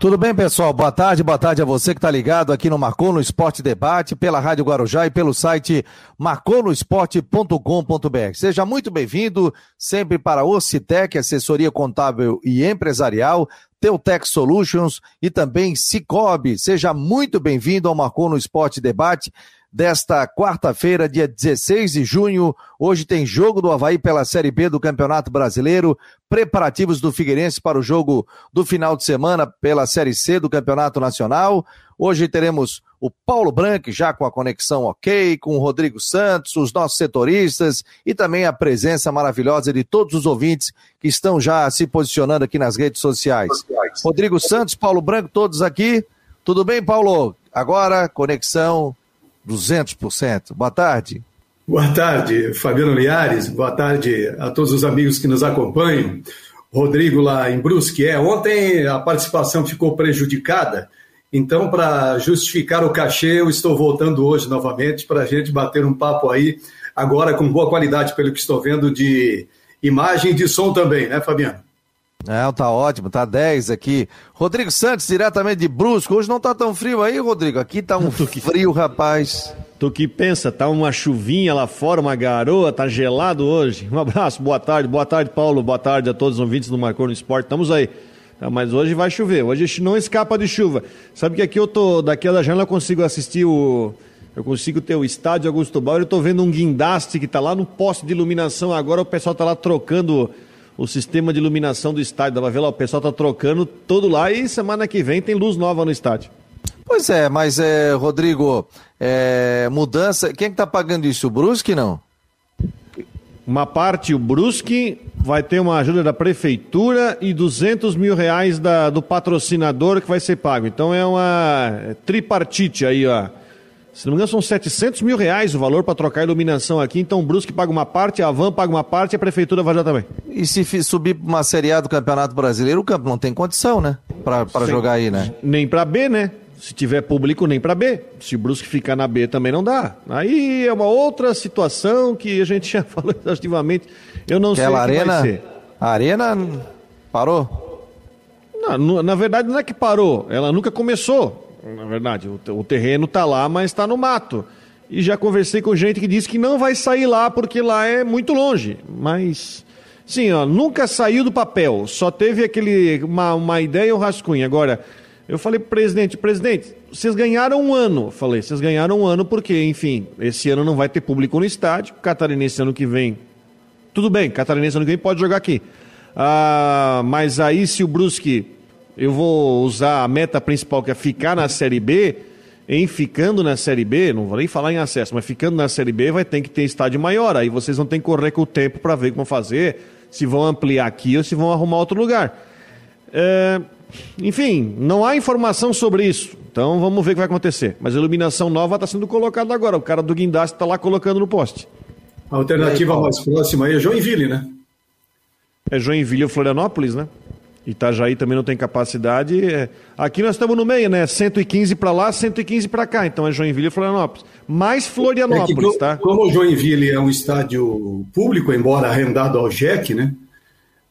Tudo bem, pessoal? Boa tarde, boa tarde a você que está ligado aqui no Marcou no Esporte Debate, pela Rádio Guarujá e pelo site marconosport.com.br. Seja muito bem-vindo sempre para Ocitec, assessoria contábil e empresarial, Teutec Solutions e também Cicobi. Seja muito bem-vindo ao Marcou no Esporte Debate desta quarta-feira, dia 16 de junho. Hoje tem jogo do Havaí pela Série B do Campeonato Brasileiro, preparativos do Figueirense para o jogo do final de semana pela Série C do Campeonato Nacional. Hoje teremos o Paulo Branco já com a conexão ok, com o Rodrigo Santos, os nossos setoristas e também a presença maravilhosa de todos os ouvintes que estão já se posicionando aqui nas redes sociais. Rodrigo Santos, Paulo Branco, todos aqui. Tudo bem, Paulo? Agora, conexão 200%. Boa tarde. Boa tarde, Fabiano Liares. Boa tarde a todos os amigos que nos acompanham. Rodrigo lá em Brusque. É, ontem a participação ficou prejudicada, então, para justificar o cachê, eu estou voltando hoje novamente para a gente bater um papo aí, agora com boa qualidade, pelo que estou vendo, de imagem e de som também, né, Fabiano? É, tá ótimo, tá 10 aqui. Rodrigo Santos, diretamente de Brusco. Hoje não tá tão frio aí, Rodrigo. Aqui tá um que... frio, rapaz. Tu que pensa, tá uma chuvinha lá fora, uma garoa, tá gelado hoje. Um abraço, boa tarde, boa tarde, Paulo, boa tarde a todos os ouvintes do Marcou no Esporte. Estamos aí. Tá, mas hoje vai chover, hoje a gente não escapa de chuva. Sabe que aqui eu tô, daqui da janela eu consigo assistir o. Eu consigo ter o estádio Augusto Bauer, eu tô vendo um guindaste que tá lá no poste de iluminação agora, o pessoal tá lá trocando o sistema de iluminação do estádio. Dá pra ver lá, o pessoal tá trocando todo lá e semana que vem tem luz nova no estádio. Pois é, mas é, Rodrigo, é, mudança. Quem é que tá pagando isso? O Brusque não? Uma parte, o Brusque vai ter uma ajuda da prefeitura e 200 mil reais da, do patrocinador que vai ser pago. Então é uma tripartite aí, ó. Se não me engano, são 700 mil reais o valor para trocar a iluminação aqui. Então o Brusque paga uma parte, a Van paga uma parte e a prefeitura vai já também. E se subir para uma Série A do Campeonato Brasileiro, o campo não tem condição, né? Para jogar aí, né? Nem para B, né? Se tiver público, nem para B. Se o Brusque ficar na B também não dá. Aí é uma outra situação que a gente já falou exaustivamente. Eu não Aquela sei o que arena, vai ser. A arena parou? Não, na verdade não é que parou. Ela nunca começou na verdade. O, o terreno está lá, mas está no mato. E já conversei com gente que disse que não vai sair lá porque lá é muito longe. Mas, sim, ó, nunca saiu do papel. Só teve aquele uma, uma ideia e um rascunho. Agora, eu falei pro presidente, presidente, vocês ganharam um ano. Falei, vocês ganharam um ano porque, enfim, esse ano não vai ter público no estádio. Catarinense ano que vem, tudo bem, Catarinense ano que vem pode jogar aqui. Ah, mas aí se o Brusque eu vou usar a meta principal, que é ficar na Série B, em ficando na Série B, não vou nem falar em acesso, mas ficando na Série B vai ter que ter estádio maior. Aí vocês vão ter que correr com o tempo para ver como fazer, se vão ampliar aqui ou se vão arrumar outro lugar. É, enfim, não há informação sobre isso. Então vamos ver o que vai acontecer. Mas a iluminação nova está sendo colocada agora. O cara do guindaste está lá colocando no poste. A alternativa aí, mais próxima aí é Joinville, né? É Joinville ou Florianópolis, né? Itajaí também não tem capacidade. É, aqui nós estamos no meio, né? 115 para lá, 115 para cá. Então é Joinville e Florianópolis. Mais Florianópolis, é tá? Como o Joinville é um estádio público, embora arrendado ao JEC, né?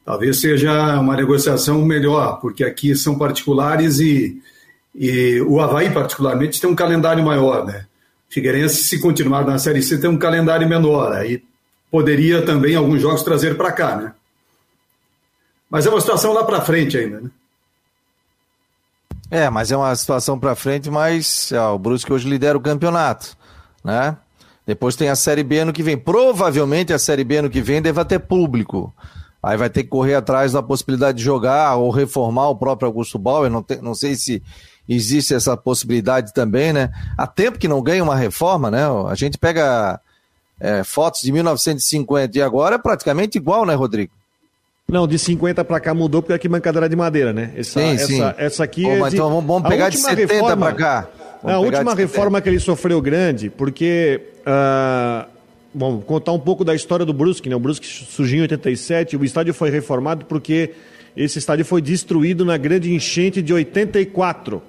Talvez seja uma negociação melhor, porque aqui são particulares e, e o Havaí, particularmente, tem um calendário maior, né? Figueirense, se continuar na Série C, tem um calendário menor. Aí poderia também alguns jogos trazer para cá, né? Mas é uma situação lá para frente ainda, né? É, mas é uma situação para frente, mas ó, o Brusque hoje lidera o campeonato, né? Depois tem a Série B ano que vem. Provavelmente a Série B ano que vem deva ter público. Aí vai ter que correr atrás da possibilidade de jogar ou reformar o próprio Augusto Bauer. Não, tem, não sei se existe essa possibilidade também, né? Há tempo que não ganha uma reforma, né? A gente pega é, fotos de 1950 e agora é praticamente igual, né, Rodrigo? Não, de 50 para cá mudou porque aqui mancadaria de madeira, né? Essa, sim, sim. Essa, essa aqui Pô, é de... Então vamos pegar de 70 para cá. Vamos a última reforma que ele sofreu grande, porque... Uh, bom, contar um pouco da história do Brusque, né? O Brusque surgiu em 87, o estádio foi reformado porque esse estádio foi destruído na grande enchente de 84.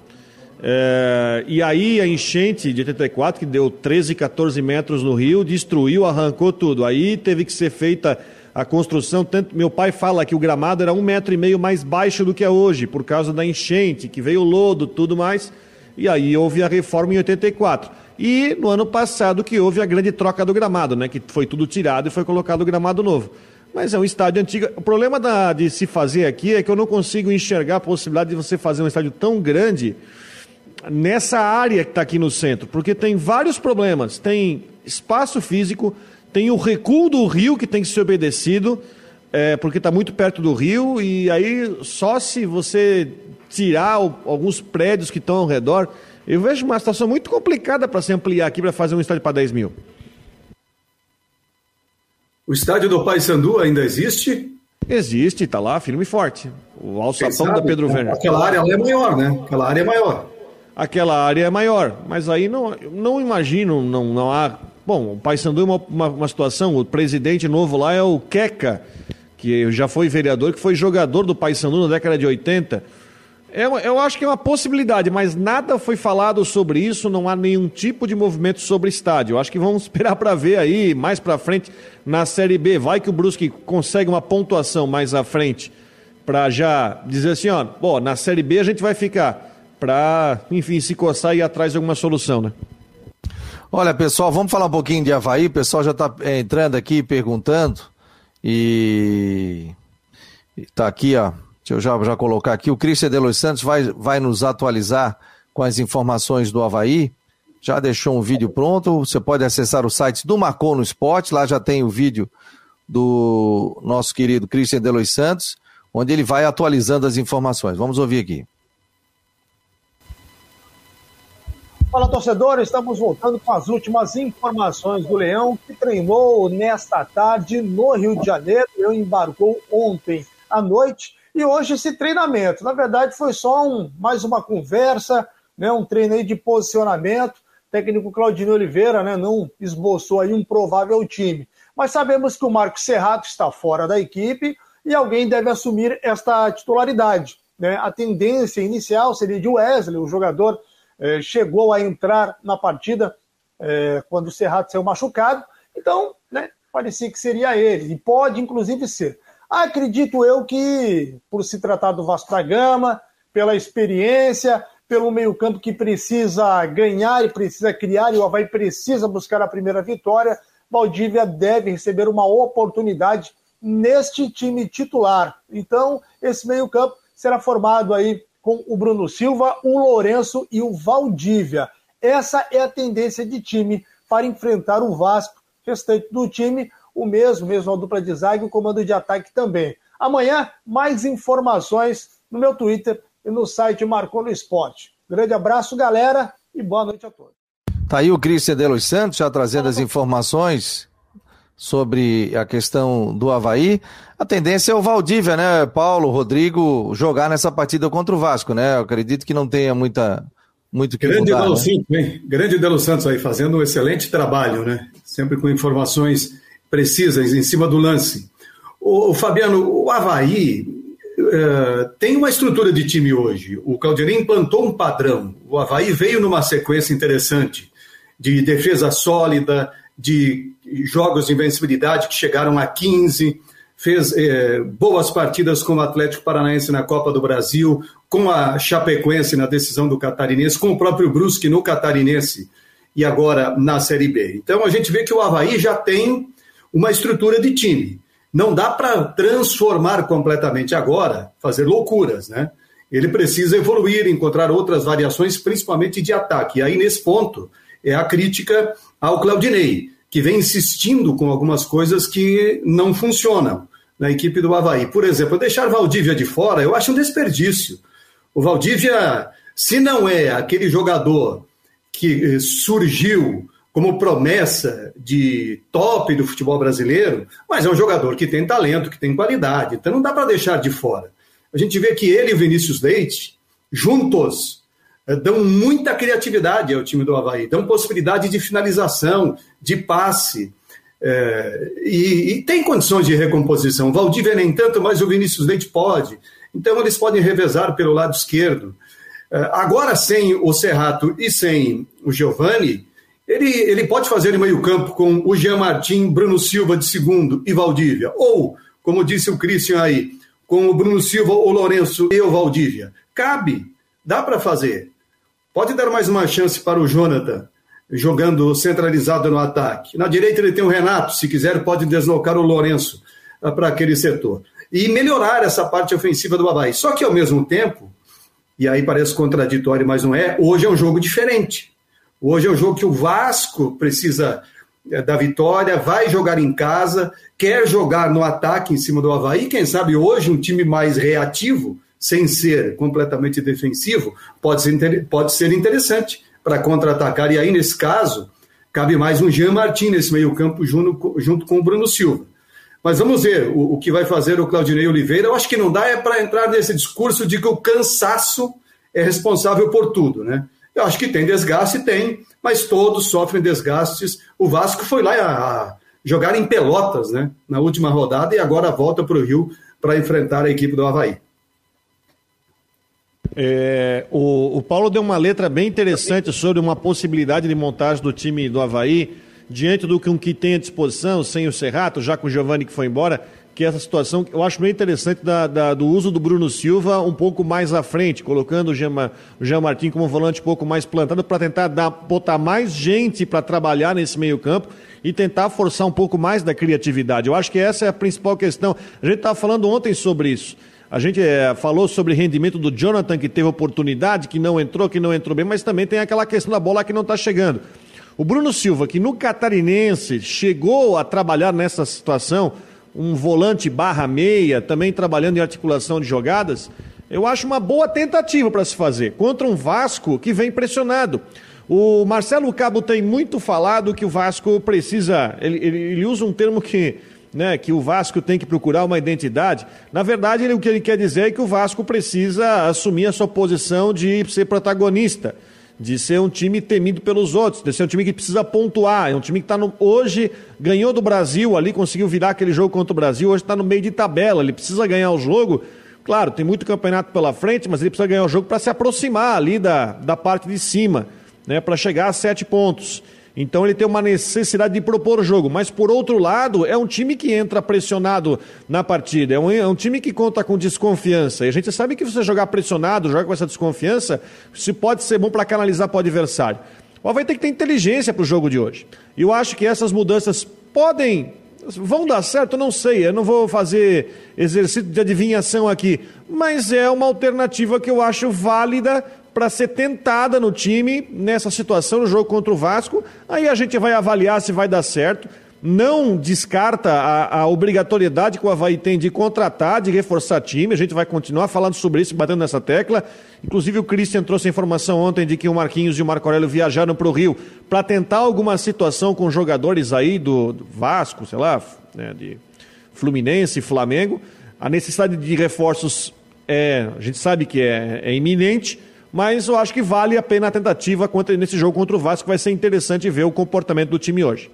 É, e aí a enchente de 84, que deu 13, 14 metros no rio, destruiu, arrancou tudo. Aí teve que ser feita a construção. Tanto, meu pai fala que o gramado era um metro e meio mais baixo do que é hoje, por causa da enchente, que veio lodo, tudo mais. E aí houve a reforma em 84. E no ano passado que houve a grande troca do gramado, né? Que foi tudo tirado e foi colocado o gramado novo. Mas é um estádio antigo. O problema da, de se fazer aqui é que eu não consigo enxergar a possibilidade de você fazer um estádio tão grande nessa área que está aqui no centro, porque tem vários problemas. Tem espaço físico, tem o recuo do rio que tem que ser obedecido, é, porque está muito perto do rio, e aí só se você tirar o, alguns prédios que estão ao redor, eu vejo uma situação muito complicada para se ampliar aqui para fazer um estádio para 10 mil. O estádio do Paysandu ainda existe? Existe, está lá, firme e forte. O alçapão da Pedro Werner. Aquela área é maior, né? Aquela área é maior. Aquela área é maior, mas aí não, não imagino, não, não há. Bom, o Paysandu é uma, uma, uma situação, o presidente novo lá é o Queca, que já foi vereador, que foi jogador do Paysandu na década de 80 eu, é eu acho que é uma possibilidade, mas nada foi falado sobre isso, não há nenhum tipo de movimento sobre estádio. Eu acho que vamos esperar para ver aí, mais para frente, na Série B. Vai que o Brusque consegue uma pontuação mais à frente, para já dizer assim, ó, bom, na Série B a gente vai ficar, para, enfim, se coçar e ir atrás de alguma solução, né? Olha, pessoal, vamos falar um pouquinho de Havaí. O pessoal já está é, entrando aqui, perguntando. E... Está aqui, ó. Deixa eu já, já colocar aqui. O Cristian de Los Santos vai, vai nos atualizar com as informações do Havaí. Já deixou um vídeo pronto. Você pode acessar o site do Marcou no Esporte. Lá já tem o vídeo do nosso querido Cristian de Los Santos, onde ele vai atualizando as informações. Vamos ouvir aqui. Fala torcedor, estamos voltando com as últimas informações do Leão, que treinou nesta tarde no Rio de Janeiro. Ele embarcou ontem à noite e hoje esse treinamento, na verdade, foi só um, mais uma conversa, né, um treino de posicionamento. O técnico Claudinho Oliveira né, não esboçou aí um provável time. Mas sabemos que o Marcos Serrato está fora da equipe e alguém deve assumir esta titularidade. Né? A tendência inicial seria de Wesley, o jogador eh, chegou a entrar na partida eh, quando o Serrato saiu machucado, então né, parecia que seria ele, e pode inclusive ser. Acredito eu que, por se tratar do Vasco da Gama, pela experiência, pelo meio-campo que precisa ganhar e precisa criar, e o Havaí precisa buscar a primeira vitória, Valdívia deve receber uma oportunidade neste time titular. Então, esse meio-campo será formado aí com o Bruno Silva, o Lourenço e o Valdívia. Essa é a tendência de time para enfrentar o Vasco. Restante do time o mesmo, mesmo a dupla de zague o comando de ataque também. Amanhã, mais informações no meu Twitter e no site Marcou no Esporte. Grande abraço, galera, e boa noite a todos. Tá aí o Cristian de Santos já trazendo as informações sobre a questão do Havaí. A tendência é o Valdívia, né, Paulo, Rodrigo, jogar nessa partida contra o Vasco, né? Eu acredito que não tenha muita, muito que Grande mudar, Delo né? Hein? Grande Delo Santos aí, fazendo um excelente trabalho, né? Sempre com informações precisas em cima do lance. O, o Fabiano, o Havaí uh, tem uma estrutura de time hoje. O Caldeirão implantou um padrão. O Havaí veio numa sequência interessante de defesa sólida, de jogos de invencibilidade que chegaram a 15, fez eh, boas partidas com o Atlético Paranaense na Copa do Brasil, com a Chapecoense na decisão do Catarinense, com o próprio Brusque no Catarinense e agora na Série B. Então a gente vê que o Havaí já tem uma estrutura de time. Não dá para transformar completamente agora, fazer loucuras, né? Ele precisa evoluir, encontrar outras variações, principalmente de ataque. E aí, nesse ponto, é a crítica ao Claudinei, que vem insistindo com algumas coisas que não funcionam na equipe do Havaí. Por exemplo, deixar Valdívia de fora, eu acho um desperdício. O Valdívia, se não é aquele jogador que eh, surgiu como promessa de top do futebol brasileiro, mas é um jogador que tem talento, que tem qualidade, então não dá para deixar de fora. A gente vê que ele e o Vinícius Leite, juntos, dão muita criatividade ao time do Havaí, dão possibilidade de finalização, de passe, é, e, e, tem condições de recomposição. O Valdívia nem tanto, mas o Vinícius Leite pode. Então eles podem revezar pelo lado esquerdo. É, agora, sem o Serrato e sem o Giovani, Ele, ele pode fazer em meio-campo com o Jean Martin, Bruno Silva de segundo e Valdívia. Ou, como disse o Christian aí, com o Bruno Silva, o Lourenço e o Valdívia. Cabe, dá para fazer. Pode dar mais uma chance para o Jonathan, jogando centralizado no ataque. Na direita ele tem o Renato, se quiser pode deslocar o Lourenço ah, para aquele setor. E melhorar essa parte ofensiva do Havaí. Só que ao mesmo tempo, e aí parece contraditório, mas não é, hoje é um jogo diferente. Hoje é um jogo que o Vasco precisa é, da vitória, vai jogar em casa, quer jogar no ataque em cima do Havaí. Quem sabe hoje um time mais reativo, sem ser completamente defensivo, pode ser, pode ser interessante para contra-atacar. E aí, nesse caso, cabe mais um Jean Martin nesse meio-campo junto, junto com o Bruno Silva. Mas vamos ver o, o que vai fazer o Claudinei Oliveira. Eu acho que não dá é para entrar nesse discurso de que o cansaço é responsável por tudo, né? Eu acho que tem desgaste, tem, mas todos sofrem desgastes. O Vasco foi lá a, jogar em Pelotas, né, na última rodada, e agora volta para o Rio para enfrentar a equipe do Havaí. É, o, o, Paulo deu uma letra bem interessante sobre uma possibilidade de montagem do time do Havaí, diante do que, um que tem à disposição, sem o Serrato, já com o Giovanni que foi embora que essa situação, eu acho bem interessante da, da, do uso do Bruno Silva um pouco mais à frente, colocando o Jean, o Jean Martin como volante um pouco mais plantado para tentar dar, botar mais gente para trabalhar nesse meio campo e tentar forçar um pouco mais da criatividade. Eu acho que essa é a principal questão. A gente estava falando ontem sobre isso. A gente é, falou sobre rendimento do Jonathan, que teve oportunidade, que não entrou, que não entrou bem, mas também tem aquela questão da bola que não está chegando. O Bruno Silva, que no Catarinense chegou a trabalhar nessa situação, um volante barra meia, também trabalhando em articulação de jogadas, eu acho uma boa tentativa para se fazer contra um Vasco que vem pressionado. O Marcelo Cabo tem muito falado que o Vasco precisa, ele, ele, ele usa um termo que, né, que o Vasco tem que procurar uma identidade. Na verdade, ele, o que ele quer dizer é que o Vasco precisa assumir a sua posição de ser protagonista de ser um time temido pelos outros, de ser um time que precisa pontuar, é um time que está hoje ganhou do Brasil ali, conseguiu virar aquele jogo contra o Brasil, hoje está no meio de tabela, ele precisa ganhar o jogo. Claro, tem muito campeonato pela frente, mas ele precisa ganhar o jogo para se aproximar ali da, da parte de cima, né, para chegar a sete pontos. Então ele tem uma necessidade de propor o jogo. Mas por outro lado, é um time que entra pressionado na partida. É um, é um time que conta com desconfiança. E a gente sabe que você jogar pressionado, jogar com essa desconfiança, se pode ser bom para canalizar para o adversário. Mas vai ter que ter inteligência para o jogo de hoje. E eu acho que essas mudanças podem vão dar certo? Não sei, eu não vou fazer exercício de adivinhação aqui, mas é uma alternativa que eu acho válida para ser tentada no time nessa situação, no jogo contra o Vasco. Aí a gente vai avaliar se vai dar certo. Não descarta a, a obrigatoriedade que o Havaí tem de contratar, de reforçar time. A gente vai continuar falando sobre isso, batendo nessa tecla. Inclusive, o Christian trouxe a informação ontem de que o Marquinhos e o Marco Aurélio viajaram para o Rio para tentar alguma situação com jogadores aí do, do Vasco, sei lá, né, de Fluminense, Flamengo. A necessidade de reforços é, a gente sabe que é, é iminente mas eu acho que vale a pena a tentativa contra, nesse jogo contra o Vasco, vai ser interessante ver o comportamento do time hoje.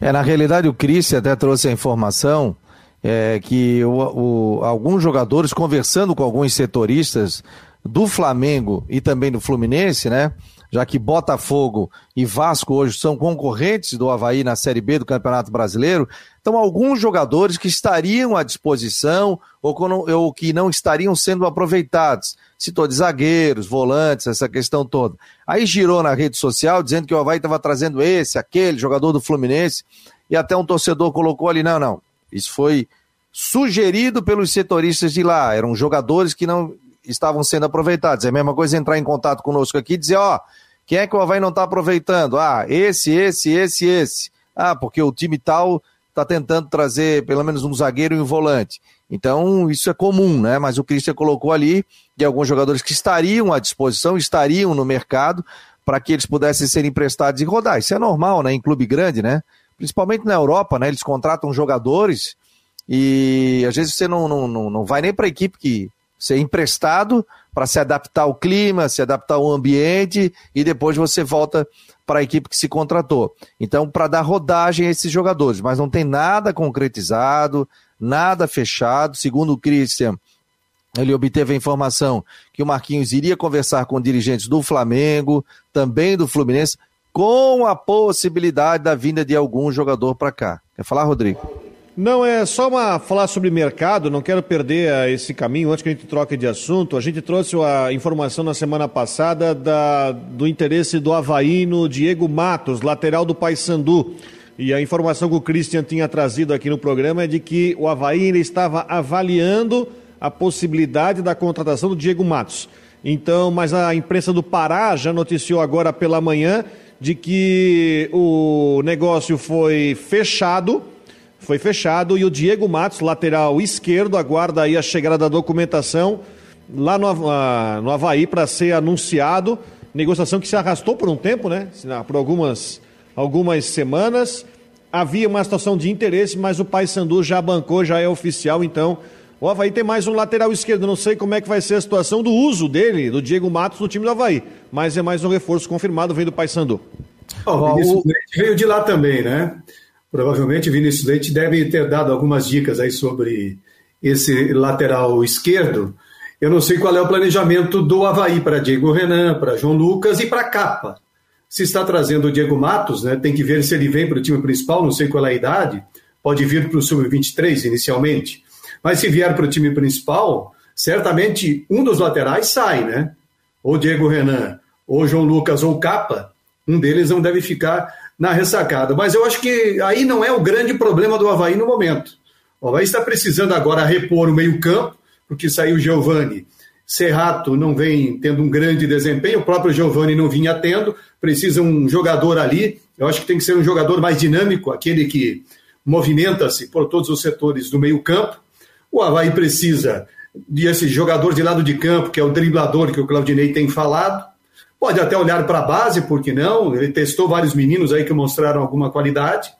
É, na realidade o Cris até trouxe a informação é, que o, o, alguns jogadores conversando com alguns setoristas do Flamengo e também do Fluminense, né? Já que Botafogo e Vasco hoje são concorrentes do Havaí na Série B do Campeonato Brasileiro, então alguns jogadores que estariam à disposição ou, que não estariam sendo aproveitados citou de zagueiros, volantes, essa questão toda. Aí girou na rede social dizendo que o Havaí estava trazendo esse, aquele, jogador do Fluminense, e até um torcedor colocou ali, não, não, isso foi sugerido pelos setoristas de lá, eram jogadores que não estavam sendo aproveitados. É a mesma coisa entrar em contato conosco aqui e dizer, ó, quem é que o Havaí não está aproveitando? Ah, esse, esse, esse, esse. Ah, porque o time tal está tentando trazer pelo menos um zagueiro e um volante. Então, isso é comum, né? Mas o Christian colocou ali de alguns jogadores que estariam à disposição, estariam no mercado, para que eles pudessem ser emprestados e rodar. Isso é normal, né? Em clube grande, né? Principalmente na Europa, né? Eles contratam jogadores e às vezes você não, não, não, não vai nem para a equipe que ser é emprestado para se adaptar ao clima, se adaptar ao ambiente e depois você volta para a equipe que se contratou. Então, para dar rodagem a esses jogadores, mas não tem nada concretizado, nada fechado. Segundo o Christian, ele obteve a informação que o Marquinhos iria conversar com dirigentes do Flamengo, também do Fluminense, com a possibilidade da vinda de algum jogador para cá. Quer falar, Rodrigo? Não, é só uma, falar sobre mercado, não quero perder uh, esse caminho antes que a gente troque de assunto. A gente trouxe a informação na semana passada da, do interesse do Havaí no Diego Matos, lateral do Paysandu. E a informação que o Christian tinha trazido aqui no programa é de que o Havaí estava avaliando a possibilidade da contratação do Diego Matos. Então, mas a imprensa do Pará já noticiou agora pela manhã de que o negócio foi fechado foi fechado e o Diego Matos, lateral esquerdo, aguarda aí a chegada da documentação lá no, uh, no Havaí para ser anunciado. Negociação que se arrastou por um tempo, né? Por algumas, algumas semanas. Havia uma situação de interesse, mas o Paysandu já bancou, já é oficial, então o Havaí tem mais um lateral esquerdo. Não sei como é que vai ser a situação do uso dele, do Diego Matos, no time do Havaí. Mas é mais um reforço confirmado, vem do Paysandu. Oh, o Vinícius veio de lá também, né? Provavelmente Vinícius Leite deve ter dado algumas dicas aí sobre esse lateral esquerdo. Eu não sei qual é o planejamento do Havaí para Diego Renan, para João Lucas e para Capa. Se está trazendo o Diego Matos, né, tem que ver se ele vem para o time principal, não sei qual é a idade, pode vir para o Sub-23 inicialmente. Mas se vier para o time principal, certamente um dos laterais sai, né? Ou Diego Renan, ou João Lucas, ou Capa, um deles não deve ficar na ressacada. Mas eu acho que aí não é o grande problema do Havaí no momento. O Havaí está precisando agora repor o meio-campo, porque saiu Giovani. Serrato não vem tendo um grande desempenho, o próprio Giovani não vinha tendo, precisa um jogador ali. Eu acho que tem que ser um jogador mais dinâmico, aquele que movimenta-se por todos os setores do meio-campo. O Havaí precisa desse jogador de lado de campo, que é o driblador que o Claudinei tem falado. Pode até olhar para a base, por que não? Ele testou vários meninos aí que mostraram alguma qualidade.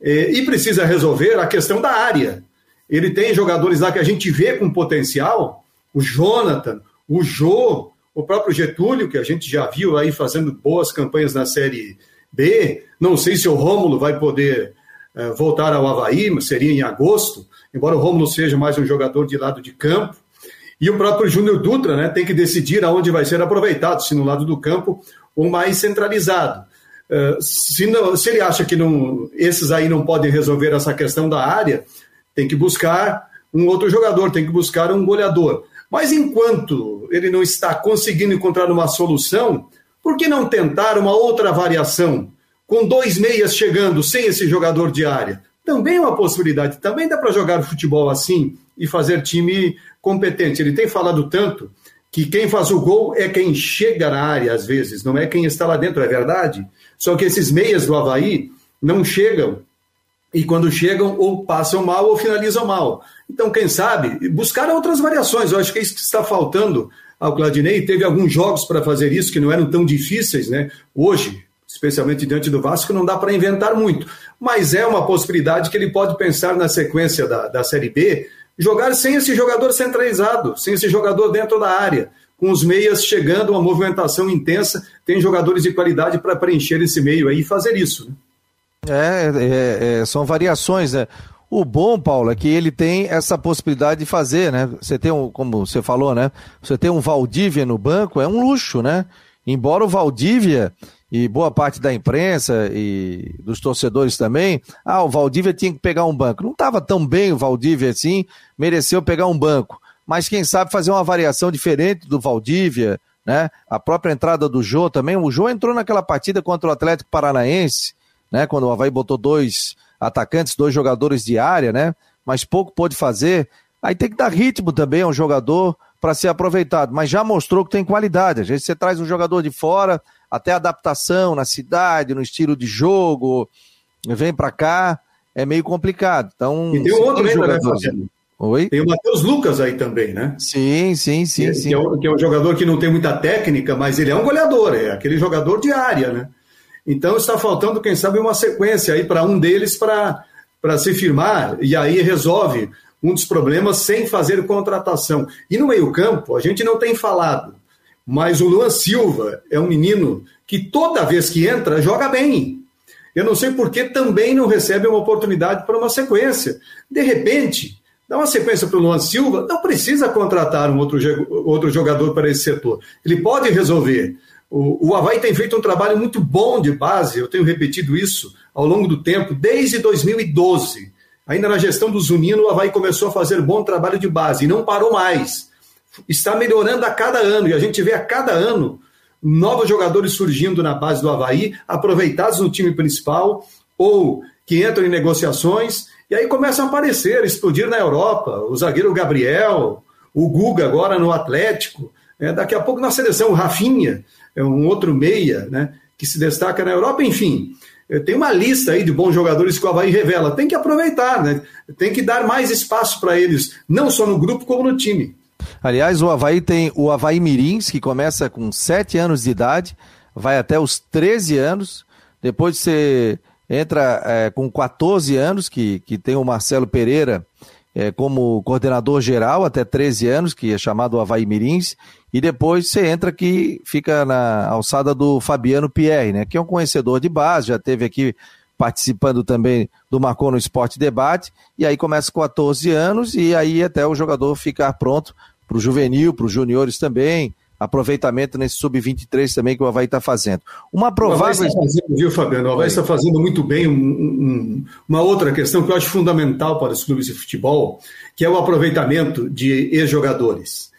E precisa resolver a questão da área. Ele tem jogadores lá que a gente vê com potencial, o Jonathan, o Jô, o próprio Getúlio, que a gente já viu aí fazendo boas campanhas na Série B. Não sei se o Rômulo vai poder é, voltar ao Havaí, seria em agosto, embora o Rômulo seja mais um jogador de lado de campo. E o próprio Júnior Dutra né, tem que decidir aonde vai ser aproveitado, se no lado do campo ou mais centralizado. Uh, se, não, se, ele acha que não, esses aí não podem resolver essa questão da área, tem que buscar um outro jogador, tem que buscar um goleador. Mas enquanto ele não está conseguindo encontrar uma solução, por que não tentar uma outra variação? Com dois meias chegando sem esse jogador de área. Também é uma possibilidade. Também dá para jogar futebol assim e fazer time competente. Ele tem falado tanto que quem faz o gol é quem chega na área, às vezes, não é quem está lá dentro, é verdade. Só que esses meias do Havaí não chegam. E quando chegam, ou passam mal ou finalizam mal. Então, quem sabe, buscar outras variações. Eu acho que é isso que está faltando ao Cladinei. Teve alguns jogos para fazer isso que não eram tão difíceis, né? Hoje, especialmente diante do Vasco, não dá para inventar muito. Mas é uma possibilidade que ele pode pensar na sequência da, da Série B, jogar sem esse jogador centralizado, sem esse jogador dentro da área, com os meias chegando, uma movimentação intensa, tem jogadores de qualidade para preencher esse meio aí e fazer isso. Né? É, é, é, são variações, né? O bom, Paulo, é que ele tem essa possibilidade de fazer, né? Você tem um, como você falou, né? Você tem um Valdívia no banco, é um luxo, né? Embora o Valdívia e boa parte da imprensa e dos torcedores também, ah, o Valdívia tinha que pegar um banco. Não estava tão bem o Valdívia assim, mereceu pegar um banco. Mas quem sabe fazer uma variação diferente do Valdívia, né? A própria entrada do Jô também. O Jô entrou naquela partida contra o Atlético Paranaense, né? Quando o Havaí botou dois atacantes, dois jogadores de área, né? Mas pouco pôde fazer. Aí tem que dar ritmo também a um jogador para ser aproveitado. Mas já mostrou que tem qualidade. Às vezes você traz um jogador de fora, até adaptação na cidade, no estilo de jogo, vem para cá, é meio complicado. Então, e tem outro ainda, né, Oi? Tem o Matheus Lucas aí também, né? Sim, sim, sim. Que, sim. Que, é um, que é um jogador que não tem muita técnica, mas ele é um goleador, é aquele jogador de área, né? Então está faltando, quem sabe, uma sequência aí para um deles para se firmar, e aí resolve um dos problemas sem fazer contratação. E no meio-campo, a gente não tem falado, mas o Luan Silva é um menino que toda vez que entra, joga bem. Eu não sei por que também não recebe uma oportunidade para uma sequência. De repente, dá uma sequência para o Luan Silva, não precisa contratar um outro, outro jogador para esse setor. Ele pode resolver. O, o Havaí tem feito um trabalho muito bom de base, eu tenho repetido isso ao longo do tempo, desde 2012. Ainda na gestão do Zunino, o Havaí começou a fazer bom trabalho de base e não parou mais. Está melhorando a cada ano, e a gente vê a cada ano novos jogadores surgindo na base do Havaí, aproveitados no time principal, ou que entram em negociações, e aí começam a aparecer, explodir na Europa. O zagueiro Gabriel, o Guga agora no Atlético, é, daqui a pouco na seleção, o Rafinha, é um outro meia, né, que se destaca na Europa, enfim. Tem uma lista aí de bons jogadores que o Havaí revela. Tem que aproveitar, né? Tem que dar mais espaço para eles, não só no grupo, como no time. Aliás, o Havaí tem o Havaí Mirins, que começa com 7 anos de idade, vai até os 13 anos. Depois você entra é, com 14 anos, que, que tem o Marcelo Pereira é, como coordenador geral, até 13 anos, que é chamado Havaí Mirins. E depois você entra que fica na alçada do Fabiano Pierre, né? Que é um conhecedor de base, já teve aqui participando também do Marcou no Esporte Debate, e aí começa com 14 anos, e aí até o jogador ficar pronto para o juvenil, para os juniores também, aproveitamento nesse sub-23 também que o Havaí está fazendo. Uma provável. O está fazendo, viu, Fabiano? O Havaí está fazendo muito bem um, um, uma outra questão que eu acho fundamental para os clubes de futebol, que é o aproveitamento de ex-jogadores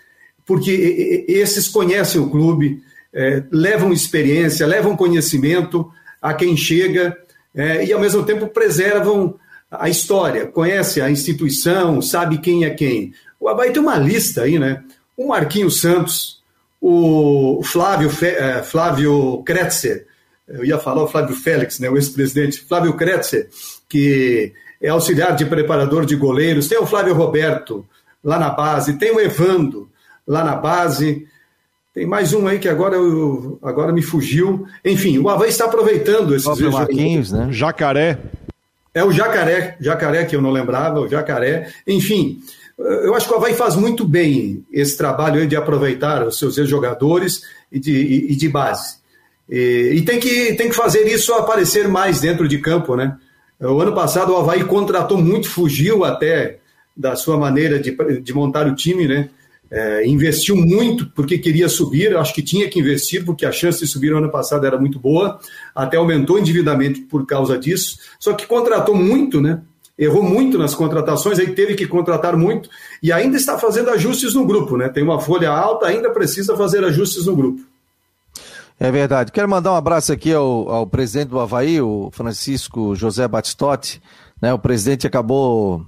porque esses conhecem o clube, é, levam experiência, levam conhecimento a quem chega é, e, ao mesmo tempo, preservam a história, conhece a instituição, sabe quem é quem. O Havaí tem uma lista aí, né? O Marquinhos Santos, o Flávio, Fe, é, Flávio Kretzer, eu ia falar o Flávio Félix, né, o ex-presidente, Flávio Kretzer, que é auxiliar de preparador de goleiros, tem o Flávio Roberto lá na base, tem o Evando, lá na base. Tem mais um aí que agora, eu, agora me fugiu. Enfim, o Havaí está aproveitando esses Próprio Marquinhos, né? Jacaré. É o Jacaré, Jacaré que eu não lembrava, o Jacaré. Enfim, eu acho que o Havaí faz muito bem esse trabalho de aproveitar os seus ex-jogadores e de, e de base. E, e, tem, que, tem que fazer isso aparecer mais dentro de campo, né? O ano passado o Havaí contratou muito, fugiu até da sua maneira de, de montar o time, né? É, investiu muito porque queria subir, acho que tinha que investir, porque a chance de subir no ano passado era muito boa, até aumentou o endividamento por causa disso, só que contratou muito, né? Errou muito nas contratações, aí teve que contratar muito e ainda está fazendo ajustes no grupo, né? Tem uma folha alta, ainda precisa fazer ajustes no grupo. É verdade. Quero mandar um abraço aqui ao, ao presidente do Havaí, o Francisco José Batistotti. Né? O presidente acabou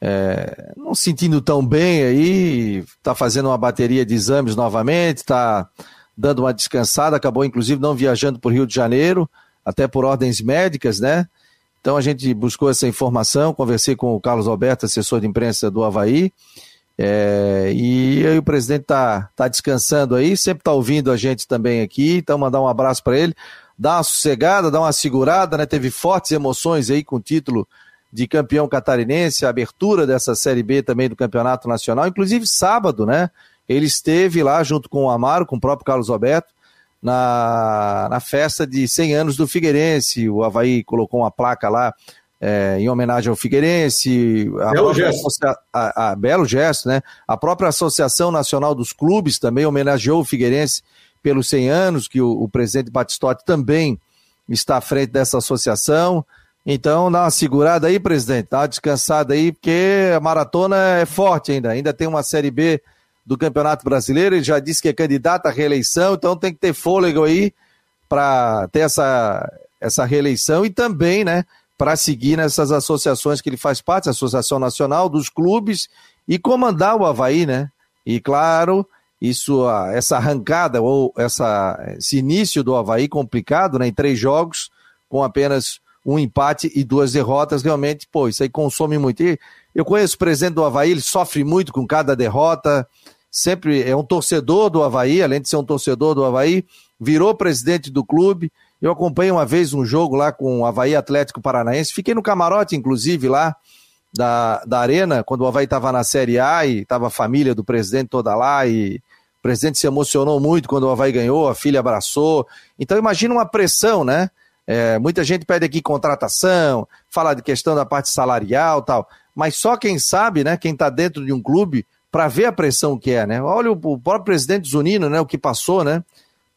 é, não sentindo tão bem aí, está fazendo uma bateria de exames novamente, está dando uma descansada, acabou inclusive não viajando para o Rio de Janeiro, até por ordens médicas, né? Então a gente buscou essa informação, conversei com o Carlos Alberto, assessor de imprensa do Havaí, é, e aí o presidente está tá descansando aí, sempre está ouvindo a gente também aqui, então mandar um abraço para ele, dar uma sossegada, dar uma segurada, né? Teve fortes emoções aí com o título de campeão catarinense, a abertura dessa Série B também do Campeonato Nacional, inclusive sábado, né? Ele esteve lá junto com o Amaro, com o próprio Carlos Alberto, na, na festa de 100 anos do Figueirense. O Havaí colocou uma placa lá é, em homenagem ao Figueirense. A belo gesto. A, a, belo gesto, né? A própria Associação Nacional dos Clubes também homenageou o Figueirense pelos 100 anos, que o, o presidente Batistotti também está à frente dessa associação. Então, dá uma segurada aí, presidente, dá uma descansada aí, porque a maratona é forte ainda. Ainda tem uma Série B do Campeonato Brasileiro, ele já disse que é candidato à reeleição, então tem que ter fôlego aí para ter essa, essa reeleição e também, né, para seguir nessas associações que ele faz parte, a Associação Nacional dos Clubes, e comandar o Havaí, né? E claro, isso, essa arrancada ou essa, esse início do Havaí complicado, né, em três jogos, com apenas um empate e duas derrotas, realmente, pô, isso aí consome muito. E eu conheço o presidente do Havaí, ele sofre muito com cada derrota, sempre é um torcedor do Havaí, além de ser um torcedor do Havaí, virou presidente do clube. Eu acompanhei uma vez um jogo lá com o Havaí Atlético Paranaense, fiquei no camarote, inclusive, lá da, da Arena, quando o Havaí estava na Série A e estava a família do presidente toda lá e o presidente se emocionou muito quando o Havaí ganhou, a filha abraçou. Então imagina uma pressão, né? É, muita gente pede aqui contratação, fala de questão da parte salarial tal, mas só quem sabe, né, quem está dentro de um clube, para ver a pressão que é, né? Olha o, o próprio presidente Zunino, né, o que passou, né?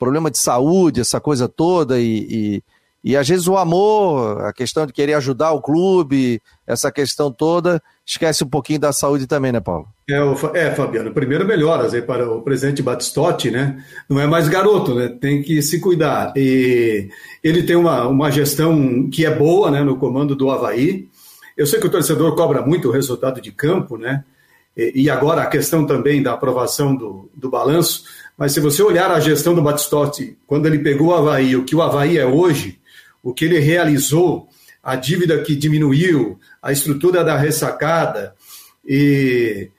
problema de saúde, essa coisa toda, e, e, e às vezes o amor, a questão de querer ajudar o clube, essa questão toda, esquece um pouquinho da saúde também, né, Paulo? É, é Fabiano, primeiro melhoras aí para o presidente Batistotti, né? Não é mais garoto, né? Tem que se cuidar. E ele tem uma, uma gestão que é boa, né, no comando do Havaí. Eu sei que o torcedor cobra muito o resultado de campo, né? E, agora a questão também da aprovação do, do balanço. Mas se você olhar a gestão do Batistotti, quando ele pegou o Havaí, o que o Havaí é hoje, o que ele realizou, a dívida que diminuiu, a estrutura da ressacada e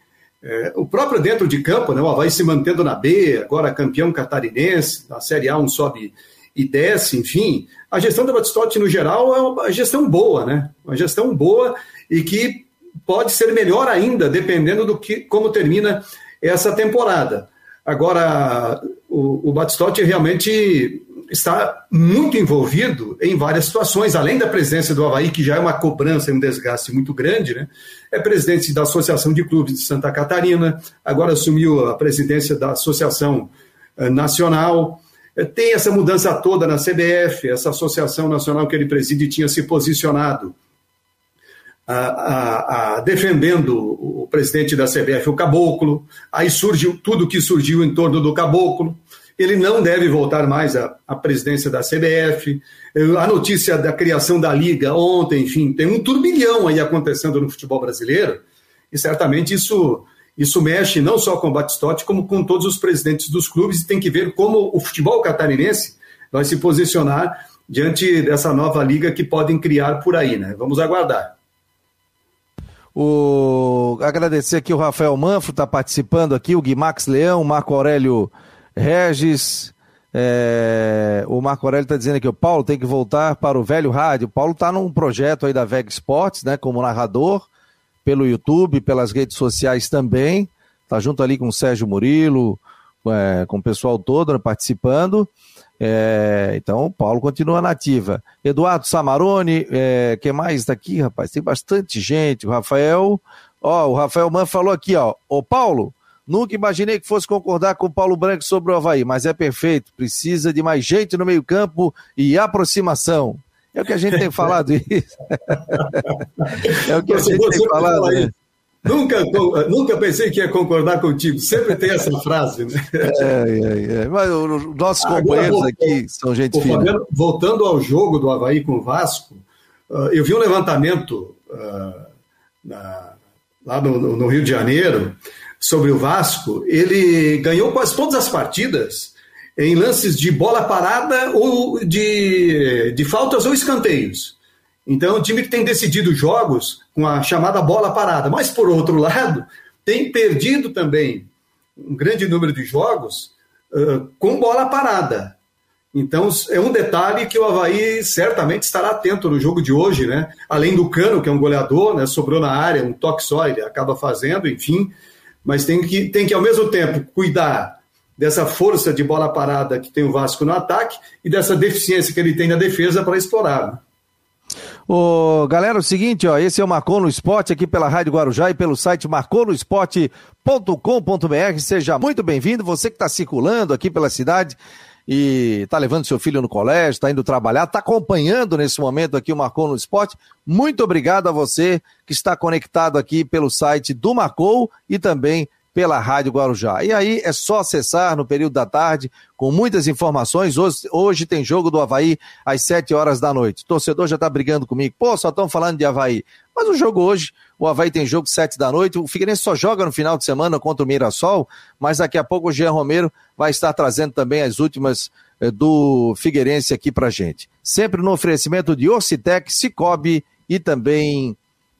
é, o próprio dentro de campo, né, o Havaí se mantendo na B, agora campeão catarinense, na Série A um sobe e desce, enfim, a gestão do Batistotti no geral é uma gestão boa, né? Uma gestão boa e que pode ser melhor ainda, dependendo do que como termina essa temporada. Agora, o, o Batistotti realmente está muito envolvido em várias situações, além da presidência do Havaí, que já é uma cobrança e um desgaste muito grande, né? É presidente da Associação de Clubes de Santa Catarina, agora assumiu a presidência da Associação eh, Nacional. Eh, tem essa mudança toda na CBF, essa associação nacional que ele preside tinha se posicionado a, a, defendendo o presidente da CBF, o Caboclo, aí surgiu tudo que surgiu em torno do Caboclo, ele não deve voltar mais à, à presidência da CBF, a notícia da criação da Liga ontem, enfim, tem um turbilhão aí acontecendo no futebol brasileiro, e certamente isso, isso mexe não só com o Batistotti, como com todos os presidentes dos clubes, e tem que ver como o futebol catarinense vai se posicionar diante dessa nova liga que podem criar por aí, né? Vamos aguardar. O... Agradecer aqui o Rafael Manfro, está participando aqui, o Guimax Leão, Marco Aurélio Regis. É... O Marco Aurélio está dizendo aqui, o Paulo tem que voltar para o velho rádio. O Paulo está num projeto aí da VEG Sports, né, como narrador, pelo YouTube, pelas redes sociais também. Está junto ali com o Sérgio Murilo, é, com o pessoal todo né, participando. É, então, o Paulo continua nativa. Eduardo Samarone, é, quem mais está aqui, rapaz? Tem bastante gente. O Rafael, ó, o Rafael Man falou aqui, ó. Ô, Paulo, nunca imaginei que fosse concordar com o Paulo Branco sobre o Havaí, mas é perfeito. Precisa de mais gente no meio-campo e aproximação. É o que a gente tem falado isso. é o que a gente tem falado. Né? Nunca, nunca pensei que ia concordar contigo. Sempre tem essa frase, né? É, é, é. Mas os nossos companheiros Agora, aqui são gente fina. Fabiano, voltando ao jogo do Havaí com o Vasco, uh, eu vi um levantamento uh, na, lá no, no, Rio de Janeiro sobre o Vasco. Ele ganhou quase todas as partidas em lances de bola parada ou de, de faltas ou escanteios. Então, o time que tem decidido jogos com a chamada bola parada, mas por outro lado, tem perdido também um grande número de jogos uh, com bola parada. Então, é um detalhe que o Havaí certamente estará atento no jogo de hoje, né? Além do Cano, que é um goleador, né? Sobrou na área, um toque só, ele acaba fazendo, enfim. Mas tem que, tem que, ao mesmo tempo, cuidar dessa força de bola parada que tem o Vasco no ataque e dessa deficiência que ele tem na defesa para explorar. Ô, galera, é o seguinte, ó, esse é o Marcou no Esporte aqui pela Rádio Guarujá e pelo site marconosport.com.br. Seja muito bem-vindo, você que está circulando aqui pela cidade e está levando seu filho no colégio, está indo trabalhar, está acompanhando nesse momento aqui o Marcou no Esporte. Muito obrigado a você que está conectado aqui pelo site do Marcou e também pela Rádio Guarujá. E aí é só acessar no período da tarde, com muitas informações. Hoje, hoje tem jogo do Havaí às 7 horas da noite. O torcedor já está brigando comigo. Pô, só estão falando de Havaí. Mas o jogo hoje, o Havaí tem jogo 7 da noite. O Figueirense só joga no final de semana contra o Mirassol, mas daqui a pouco o Jean Romero vai estar trazendo também as últimas eh, do Figueirense aqui pra gente. Sempre no oferecimento de Orcitec, Cicobi e também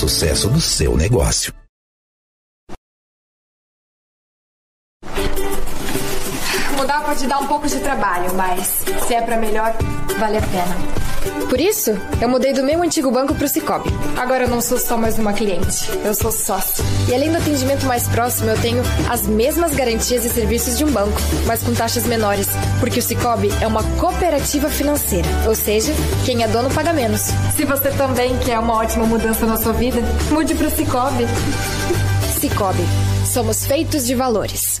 sucesso do seu negócio. Pode dar um pouco de trabalho, mas se é para melhor, vale a pena. Por isso, eu mudei do meu antigo banco pro Cicobi. Agora eu não sou só mais uma cliente, eu sou sócio. E além do atendimento mais próximo, eu tenho as mesmas garantias e serviços de um banco, mas com taxas menores, porque o Cicobi é uma cooperativa financeira, ou seja, quem é dono paga menos. Se você também quer uma ótima mudança na sua vida, mude pro Cicobi. Cicobi, somos feitos de valores.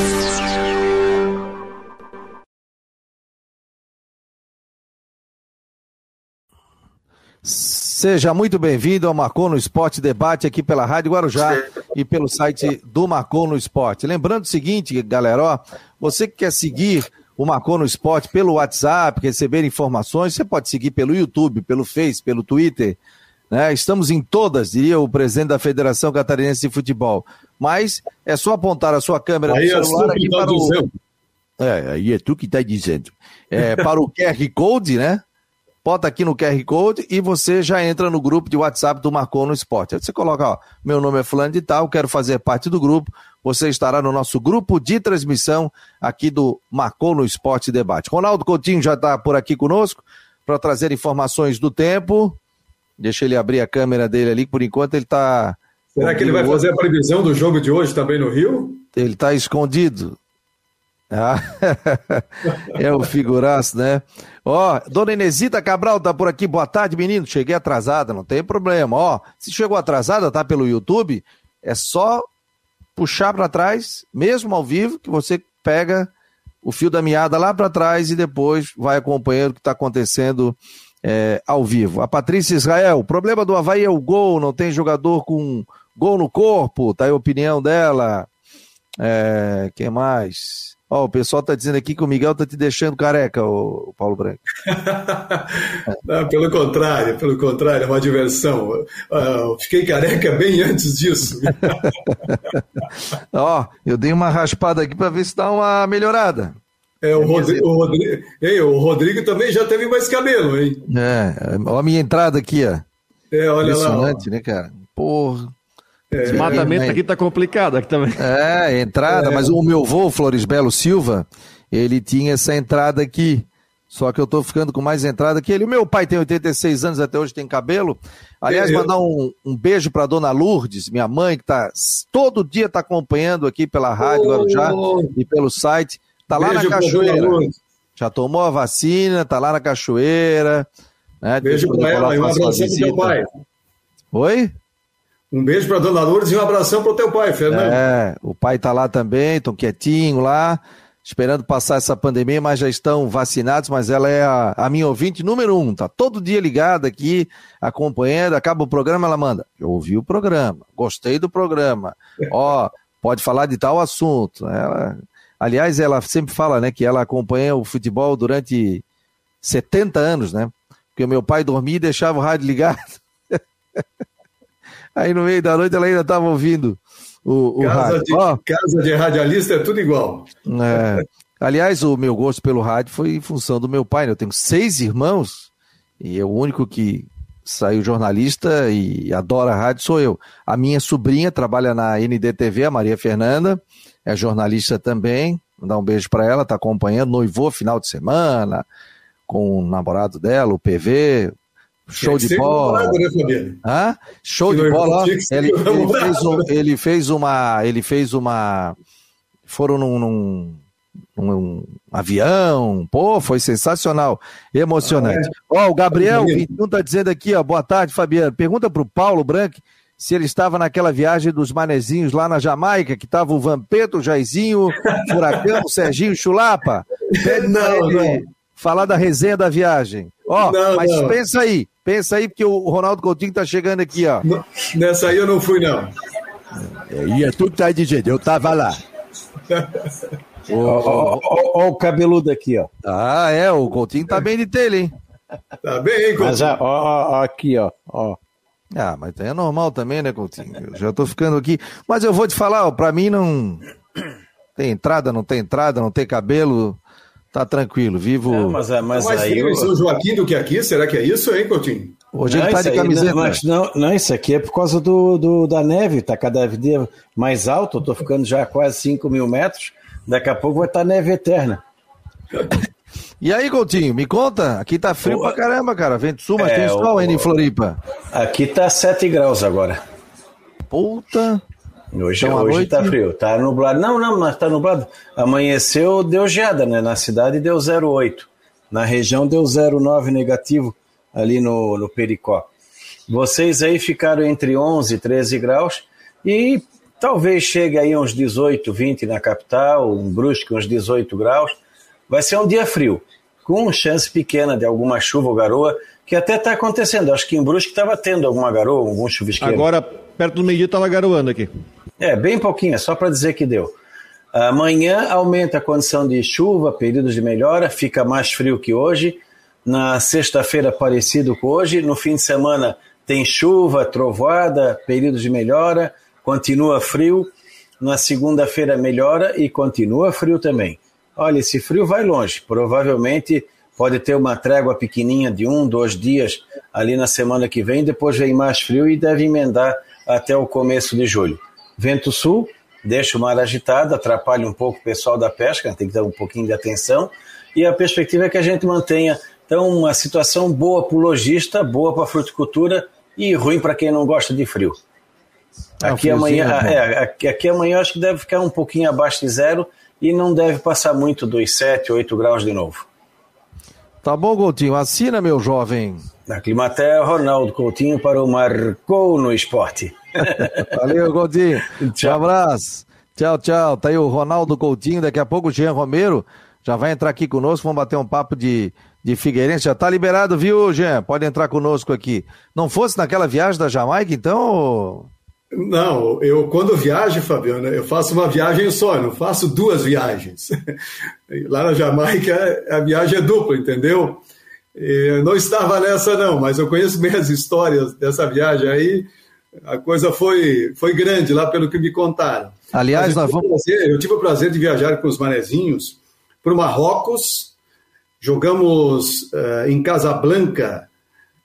Seja muito bem-vindo ao Marcou no Esporte Debate aqui pela Rádio Guarujá e pelo site do Marcou no Esporte. Lembrando o seguinte, galera, ó, você que quer seguir o Marcou no Esporte pelo WhatsApp, receber informações, você pode seguir pelo YouTube, pelo Face, pelo Twitter. Né? Estamos em todas, diria o presidente da Federação Catarinense de Futebol. Mas é só apontar a sua câmera aí do é celular aqui tá para o. É, aí é tu que está dizendo. É, para o QR Code, né? Bota aqui no QR Code e você já entra no grupo de WhatsApp do Marcou no Esporte. Aí você coloca, ó, meu nome é fulano de tal, quero fazer parte do grupo. Você estará no nosso grupo de transmissão aqui do Marcou no Esporte Debate. Ronaldo Coutinho já está por aqui conosco para trazer informações do tempo. Deixa ele abrir a câmera dele ali, por enquanto ele está... Será que ele vai fazer a previsão do jogo de hoje também no Rio? Ele está escondido. Ah, é o figuraço, né? Ó, dona Inesita Cabral tá por aqui. Boa tarde, menino. Cheguei atrasada, não tem problema. Ó, se chegou atrasada, tá pelo YouTube, é só puxar para trás, mesmo ao vivo, que você pega o fio da meada lá para trás e depois vai acompanhando o que está acontecendo é, ao vivo. A Patrícia Israel, o problema do Havaí é o gol, não tem jogador com gol no corpo, tá aí a opinião dela. É, quem mais? Ó, o pessoal tá dizendo aqui que o Miguel tá te deixando careca, o, Paulo Branco. Não, pelo contrário, pelo contrário, é uma diversão. Uh, fiquei careca bem antes disso. Ó, eu dei uma raspada aqui para ver se dá uma melhorada. É, o, Rodrigo, o, Rodrigo, ei, o Rodrigo também já teve mais cabelo, hein? É, ó a minha entrada aqui, ó. É, olha lá. Impressionante, né, cara? Porra. É, Desmatamento aqui tá complicado aqui também. É, entrada, é. mas o meu avô, Florisbelo Silva, ele tinha essa entrada aqui. Só que eu tô ficando com mais entrada que ele. O meu pai tem 86 anos, até hoje tem cabelo. Aliás, é, mandar um, um beijo para dona Lourdes, minha mãe, que tá todo dia tá acompanhando aqui pela rádio oh, Guarujá e pelo site. Tá lá na cachoeira. Já tomou a vacina, tá lá na cachoeira. Né? Beijo para ela e um abraço pro teu pai. Oi? Um beijo para dona Lourdes e um abração para o teu pai, Fernando. É, o pai está lá também, estão quietinho lá, esperando passar essa pandemia, mas já estão vacinados, mas ela é a, a minha ouvinte número um, tá todo dia ligada aqui, acompanhando, acaba o programa, ela manda, eu ouvi o programa, gostei do programa, ó, pode falar de tal assunto. Ela, aliás, ela sempre fala, né, que ela acompanha o futebol durante 70 anos, né, porque o meu pai dormia e deixava o rádio ligado. Aí no meio da noite ela ainda estava ouvindo o, o casa rádio. De, oh. Casa de radialista é tudo igual. É. Aliás, o meu gosto pelo rádio foi em função do meu pai. Né? Eu tenho seis irmãos e é o único que saiu jornalista e adora rádio sou eu. A minha sobrinha trabalha na NDTV, a Maria Fernanda, é jornalista também. Vou dar um beijo para ela, está acompanhando, noivou final de semana com o namorado dela, o PV, Show de bola. né, Hã? Show de bola. Ele, ele, fez um, ele, fez uma. Ele fez uma. Foram num, num, num avião. Pô, foi sensacional. Emocionante. Ah, é. Ó, o Gabriel 21 tá dizendo aqui, ó. Boa tarde, Fabiano. Pergunta pro Paulo Branco se ele estava naquela viagem dos manezinhos lá na Jamaica, que tava o Vampeta, o Jairzinho, o Furacão, o Serginho Chulapa. Pede não, não. falar da resenha da viagem. Ó, não, mas não. pensa aí, Pensa aí, porque o Ronaldo Coutinho tá chegando aqui, ó. Nessa aí eu não fui, não. É, e é tudo que tá dizendo, eu tava lá. Olha o cabeludo aqui, ó. Ah, é, o Coutinho tá bem de telha, hein? Tá bem, hein, Coutinho? Mas, ó, ó, ó, aqui, ó, ó. Ah, mas é normal também, né, Coutinho? Eu já tô ficando aqui. Mas eu vou te falar, ó, pra mim não. Tem entrada, não tem entrada, não tem cabelo. Tá tranquilo, vivo. Não, mas, é, mas mais aí. eu- São Joaquim do que aqui? Será que é isso, hein, Coutinho? Hoje Não, ele tá de aí, camiseta. Não, mas não, não, isso aqui é por causa do, do- da neve, tá cada dia mais alto, eu tô ficando já a quase 5 mil metros, daqui a pouco vai estar neve eterna. E aí, Coutinho, me conta. Aqui tá frio Boa. pra caramba, cara. Vento sul, mas É, tem sol o- ainda em Floripa. Aqui tá 7 graus agora. Puta. Hoje, Então, hoje noite- tá frio, tá nublado. Não, não, mas tá nublado. Amanheceu, deu geada, né? Na cidade deu 0,8. Na região deu 0,9 negativo ali no, no Pericó. Vocês aí ficaram entre 11 e 13 graus e talvez chegue aí uns 18, 20 na capital, um Brusque uns 18 graus. Vai ser um dia frio, com chance pequena de alguma chuva ou garoa, que até está acontecendo. Acho que em Brusque estava tendo alguma garoa, algum chuvisqueiro. Agora, perto do meio-dia, tava garoando aqui. É, bem pouquinho, é só para dizer que deu. Amanhã aumenta a condição de chuva, períodos de melhora, fica mais frio que hoje. Na sexta-feira, parecido com hoje. No fim de semana, tem chuva, trovoada, períodos de melhora, continua frio. Na segunda-feira, melhora e continua frio também. Olha, esse frio vai longe. Provavelmente pode ter uma trégua pequenininha de um, dois dias ali na semana que vem. Depois vem mais frio e deve emendar até o começo de julho. Vento sul, deixa o mar agitado, atrapalha um pouco o pessoal da pesca, tem que dar um pouquinho de atenção. E a perspectiva é que a gente mantenha então uma situação boa para o lojista, boa para a fruticultura e ruim para quem não gosta de frio. Um Aqui friozinho amanhã, é é, aqui, aqui amanhã acho que deve ficar um pouquinho abaixo de zero e não deve passar muito dos 7, 8 graus de novo. Tá bom, Coutinho. Assina, meu jovem. Na Climatea, Ronaldo Coutinho para o Marcou no Esporte. Valeu, Coutinho. Tchau. Um abraço. Tchau, tchau. Tá aí o Ronaldo Coutinho. Daqui a pouco o Jean Romero já vai entrar aqui conosco. Vamos bater um papo de, de Figueirense. Já tá liberado, viu, Jean? Pode entrar conosco aqui. Não fosse naquela viagem da Jamaica, então. Não, eu quando viajo, Fabiana, eu faço uma viagem só, eu não faço duas viagens. Lá na Jamaica a viagem é dupla, entendeu? Eu não estava nessa não, mas eu conheço bem as histórias dessa viagem aí. A coisa foi, foi grande lá pelo que me contaram. Aliás, nós tive o vamos. prazer- eu tive o prazer de viajar com os manezinhos para o Marrocos. Jogamos eh, em Casablanca,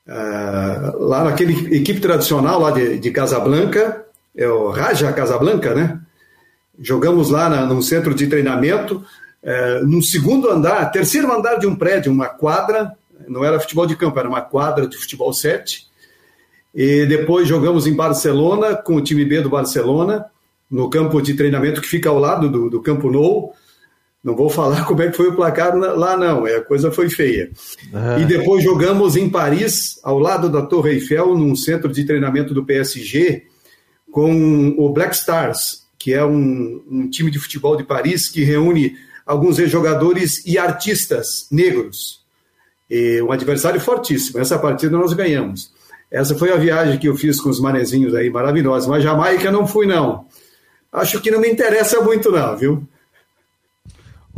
lá naquele equipe tradicional lá de, de Casablanca, é o Raja Casablanca, né? Jogamos lá na, num centro de treinamento, eh, num segundo andar, terceiro andar de um prédio, uma quadra, não era futebol de campo, era uma quadra de futebol 7. E depois jogamos em Barcelona com o time B do Barcelona, no campo de treinamento que fica ao lado do, do Campo Nou. Não vou falar como é que foi o placar lá, não, é, a coisa foi feia. É. E depois jogamos em Paris, ao lado da Torre Eiffel, num centro de treinamento do PSG, com o Black Stars, que é um, um time de futebol de Paris que reúne alguns jogadores e artistas negros. E um adversário fortíssimo. Essa partida nós ganhamos. Essa foi a viagem que eu fiz com os manezinhos aí, maravilhosa. Mas Jamaica não fui, não. Acho que não me interessa muito, não, viu?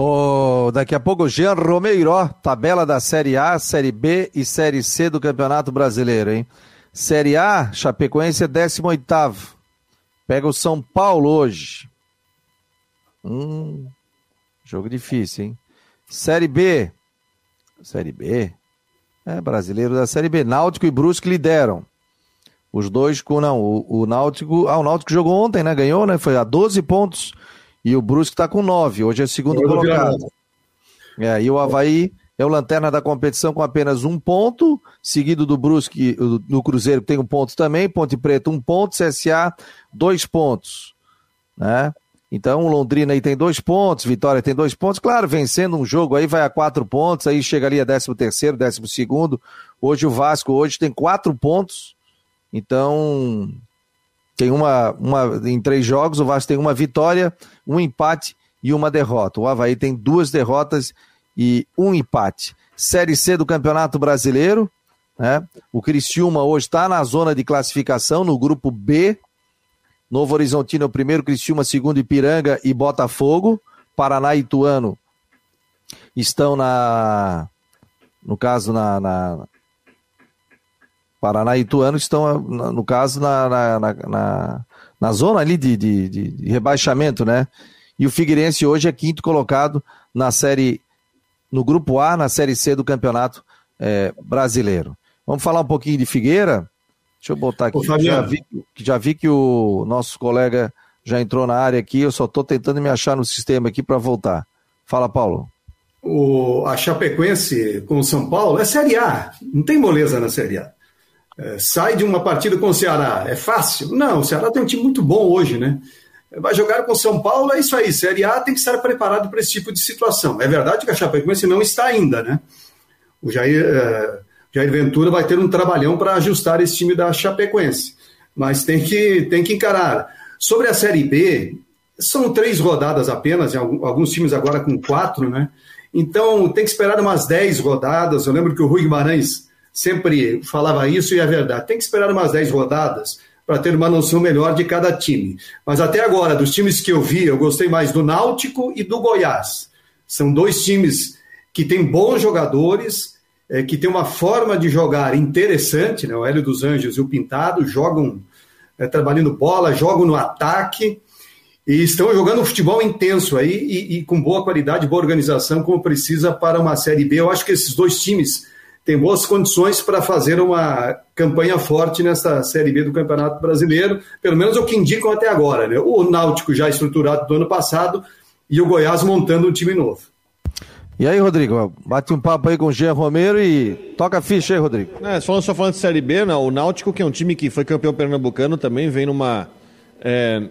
Ô, daqui a pouco, Jean Romeiro, tabela da Série A, Série B e Série C do Campeonato Brasileiro, hein? Série A, Chapecoense é 18 Pega o São Paulo hoje. Hum, jogo difícil, hein? Série B. Série B? É, brasileiro da Série B. Náutico e Brusque lideram. Os dois com, não, o, o Náutico, ah, o Náutico jogou ontem, né? Ganhou, né? Foi a 12 pontos. E o Brusque tá com 9. Hoje é o segundo eu colocado. É, e o Havaí é o lanterna da competição com apenas um ponto, seguido do Brusque, do Cruzeiro que tem um ponto também, Ponte Preta um ponto, CSA dois pontos, né? Então o Londrina aí tem dois pontos, Vitória tem dois pontos, claro, vencendo um jogo aí vai a quatro pontos, aí chega ali a décimo terceiro, décimo segundo, hoje o Vasco hoje tem quatro pontos, então tem uma, uma em três jogos, o Vasco tem uma vitória, um empate e uma derrota. O Havaí tem duas derrotas e um empate. Série C do Campeonato Brasileiro, né? O Criciúma hoje está na zona de classificação, no grupo B. Novo Horizontino é o primeiro, Criciúma segundo, Ipiranga e Botafogo. Paraná e Ituano estão na. No caso, na. na Paraná e Ituano estão, no caso, na, na, na, na zona ali de, de, de, rebaixamento, né? E o Figueirense hoje é quinto colocado na série. No grupo A, na série C do Campeonato é, Brasileiro. Vamos falar um pouquinho de Figueira? Deixa eu botar aqui. Ô, já, vi, já vi que o nosso colega já entrou na área aqui, eu só estou tentando me achar no sistema aqui para voltar. Fala, Paulo. O, a Chapecoense com o São Paulo é Série A, não tem moleza na Série A. É, sai de uma partida com o Ceará, é fácil? Não, o Ceará tem um time muito bom hoje, né? Vai jogar com o São Paulo, é isso aí. Série A tem que estar preparado para esse tipo de situação. É verdade que a Chapecoense não está ainda, né? O Jair, é, Jair Ventura vai ter um trabalhão para ajustar esse time da Chapecoense. Mas tem que, tem que encarar. Sobre a Série B, são três rodadas apenas, alguns times agora com quatro, né? Então tem que esperar umas dez rodadas. Eu lembro que o Rui Guimarães sempre falava isso e é verdade. Tem que esperar umas dez rodadas para ter uma noção melhor de cada time. Mas até agora, dos times que eu vi, eu gostei mais do Náutico e do Goiás. São dois times que têm bons jogadores, é, que têm uma forma de jogar interessante, né? O Hélio dos Anjos e o Pintado jogam é, trabalhando bola, jogam no ataque e estão jogando um futebol intenso aí e, e, com boa qualidade, boa organização, como precisa para uma Série B. Eu acho que esses dois times têm boas condições para fazer uma campanha forte nessa Série B do Campeonato Brasileiro, pelo menos é o que indicam até agora. Né? O Náutico já estruturado do ano passado e o Goiás montando um time novo. E aí, Rodrigo, bate um papo aí com o Jean Romero e toca a ficha aí, Rodrigo. É, falando, só falando de Série B, né, o Náutico, que é um time que foi campeão pernambucano, também vem numa... É,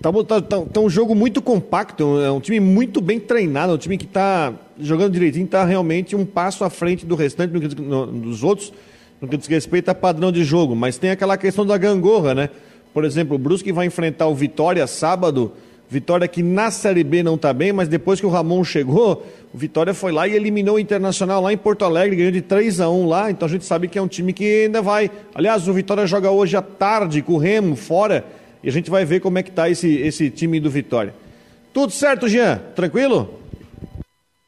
tá, tá, tá, tá, um jogo muito compacto, é um time muito bem treinado, é um time que está jogando direitinho, está realmente um passo à frente do restante no, no, dos outros, no que diz respeito a padrão de jogo. Mas tem aquela questão da gangorra, né? Por exemplo, o Brusque vai enfrentar o Vitória sábado, Vitória que na Série B não está bem, mas depois que o Ramon chegou, o Vitória foi lá e eliminou o Internacional lá em Porto Alegre, ganhou de 3 a 1 lá, então a gente sabe que é um time que ainda vai. Aliás, o Vitória joga hoje à tarde com o Remo fora, e a gente vai ver como é que está esse, esse time do Vitória. Tudo certo, Jean? Tranquilo?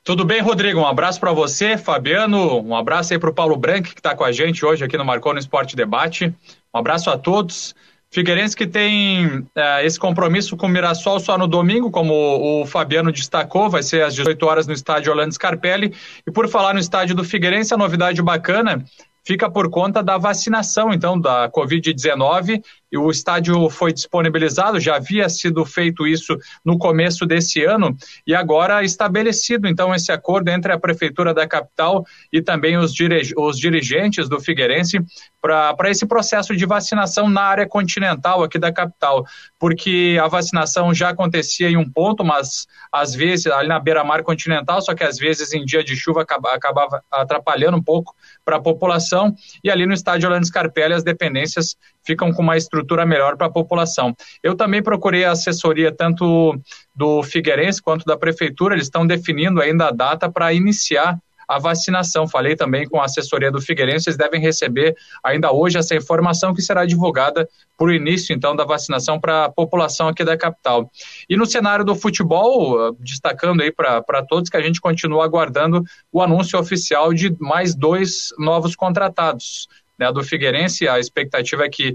Tudo bem, Rodrigo? Um abraço para você, Fabiano. Um abraço aí para o Paulo Branco, que está com a gente hoje aqui no Marcou no Esporte Debate. Um abraço a todos. Figueirense que tem é, esse compromisso com o Mirassol só no domingo, como o, Fabiano destacou, vai ser às 18 horas no estádio Orlando Scarpelli. E por falar no estádio do Figueirense, a novidade bacana fica por conta da vacinação, então, da Covid-19 e o estádio foi disponibilizado, já havia sido feito isso no começo desse ano e agora estabelecido então esse acordo entre a prefeitura da capital e também os, dirig os dirigentes do Figueirense para esse processo de vacinação na área continental aqui da capital, porque a vacinação já acontecia em um ponto, mas às vezes ali na beira-mar continental, só que às vezes em dia de chuva acabava atrapalhando um pouco para a população. E ali no estádio Orlando Scarpelli as dependências ficam com uma estrutura melhor para a população. Eu também procurei a assessoria tanto do Figueirense quanto da prefeitura, eles estão definindo ainda a data para iniciar a vacinação. Falei também com a assessoria do Figueirense, eles devem receber ainda hoje essa informação que será divulgada para o início, então, da vacinação para a população aqui da capital. E no cenário do futebol, destacando aí para todos que a gente continua aguardando o anúncio oficial de mais dois novos contratados né, do Figueirense. A expectativa é que,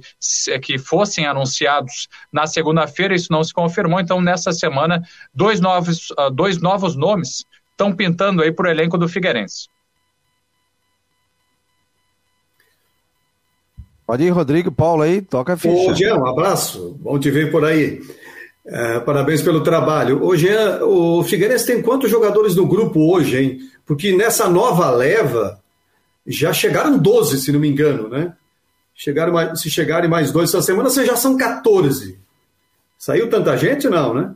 é que fossem anunciados na segunda-feira, isso não se confirmou. Então, nessa semana, dois novos, uh, dois novos nomes estão pintando aí para o elenco do Figueirense. Pode ir, Rodrigo, Paulo aí, toca a ficha. Ô, Jean, um abraço, bom te ver por aí. É, parabéns pelo trabalho. Ô, Jean, o Figueirense tem quantos jogadores no grupo hoje, hein? Porque nessa nova leva, já chegaram 12, se não me engano, né? Chegaram mais, se chegarem mais dois essa semana, vocês já são 14. Saiu tanta gente, não, né?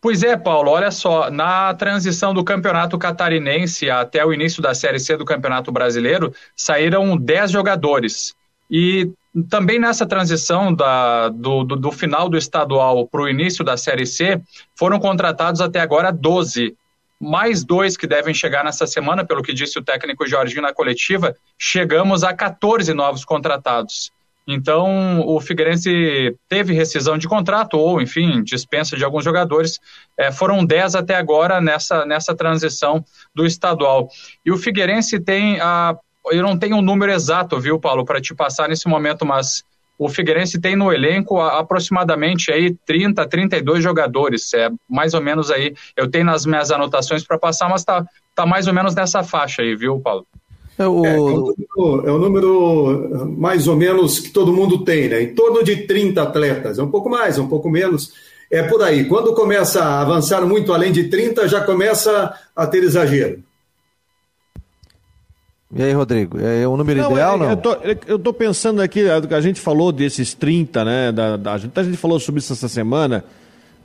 Pois é, Paulo, olha só, na transição do campeonato catarinense até o início da Série C do Campeonato Brasileiro, saíram 10 jogadores. E também nessa transição da, do, do, do final do estadual para o início da Série C, foram contratados até agora 12 mais dois que devem chegar nessa semana, pelo que disse o técnico Jorginho na coletiva, chegamos a 14 novos contratados. Então, o Figueirense teve rescisão de contrato, ou, enfim, dispensa de alguns jogadores. É, foram 10 até agora nessa, nessa transição do estadual. E o Figueirense tem a. Eu não tenho o um número exato, viu, Paulo, para te passar nesse momento, mas o Figueirense tem no elenco aproximadamente aí 30, 32 jogadores, é mais ou menos aí, eu tenho nas minhas anotações para passar, mas tá, tá mais ou menos nessa faixa aí, viu, Paulo? É o... É, é, o número, é o número mais ou menos que todo mundo tem, né? Em torno de 30 atletas, é um pouco mais, é um pouco menos. É por aí. Quando começa a avançar muito além de 30, já começa a ter exagero. E aí, Rodrigo, é o número não, ideal, é, não? Eu tô, eu tô pensando aqui, a gente falou desses 30, né? Da, da, a, gente, a gente falou sobre isso essa semana.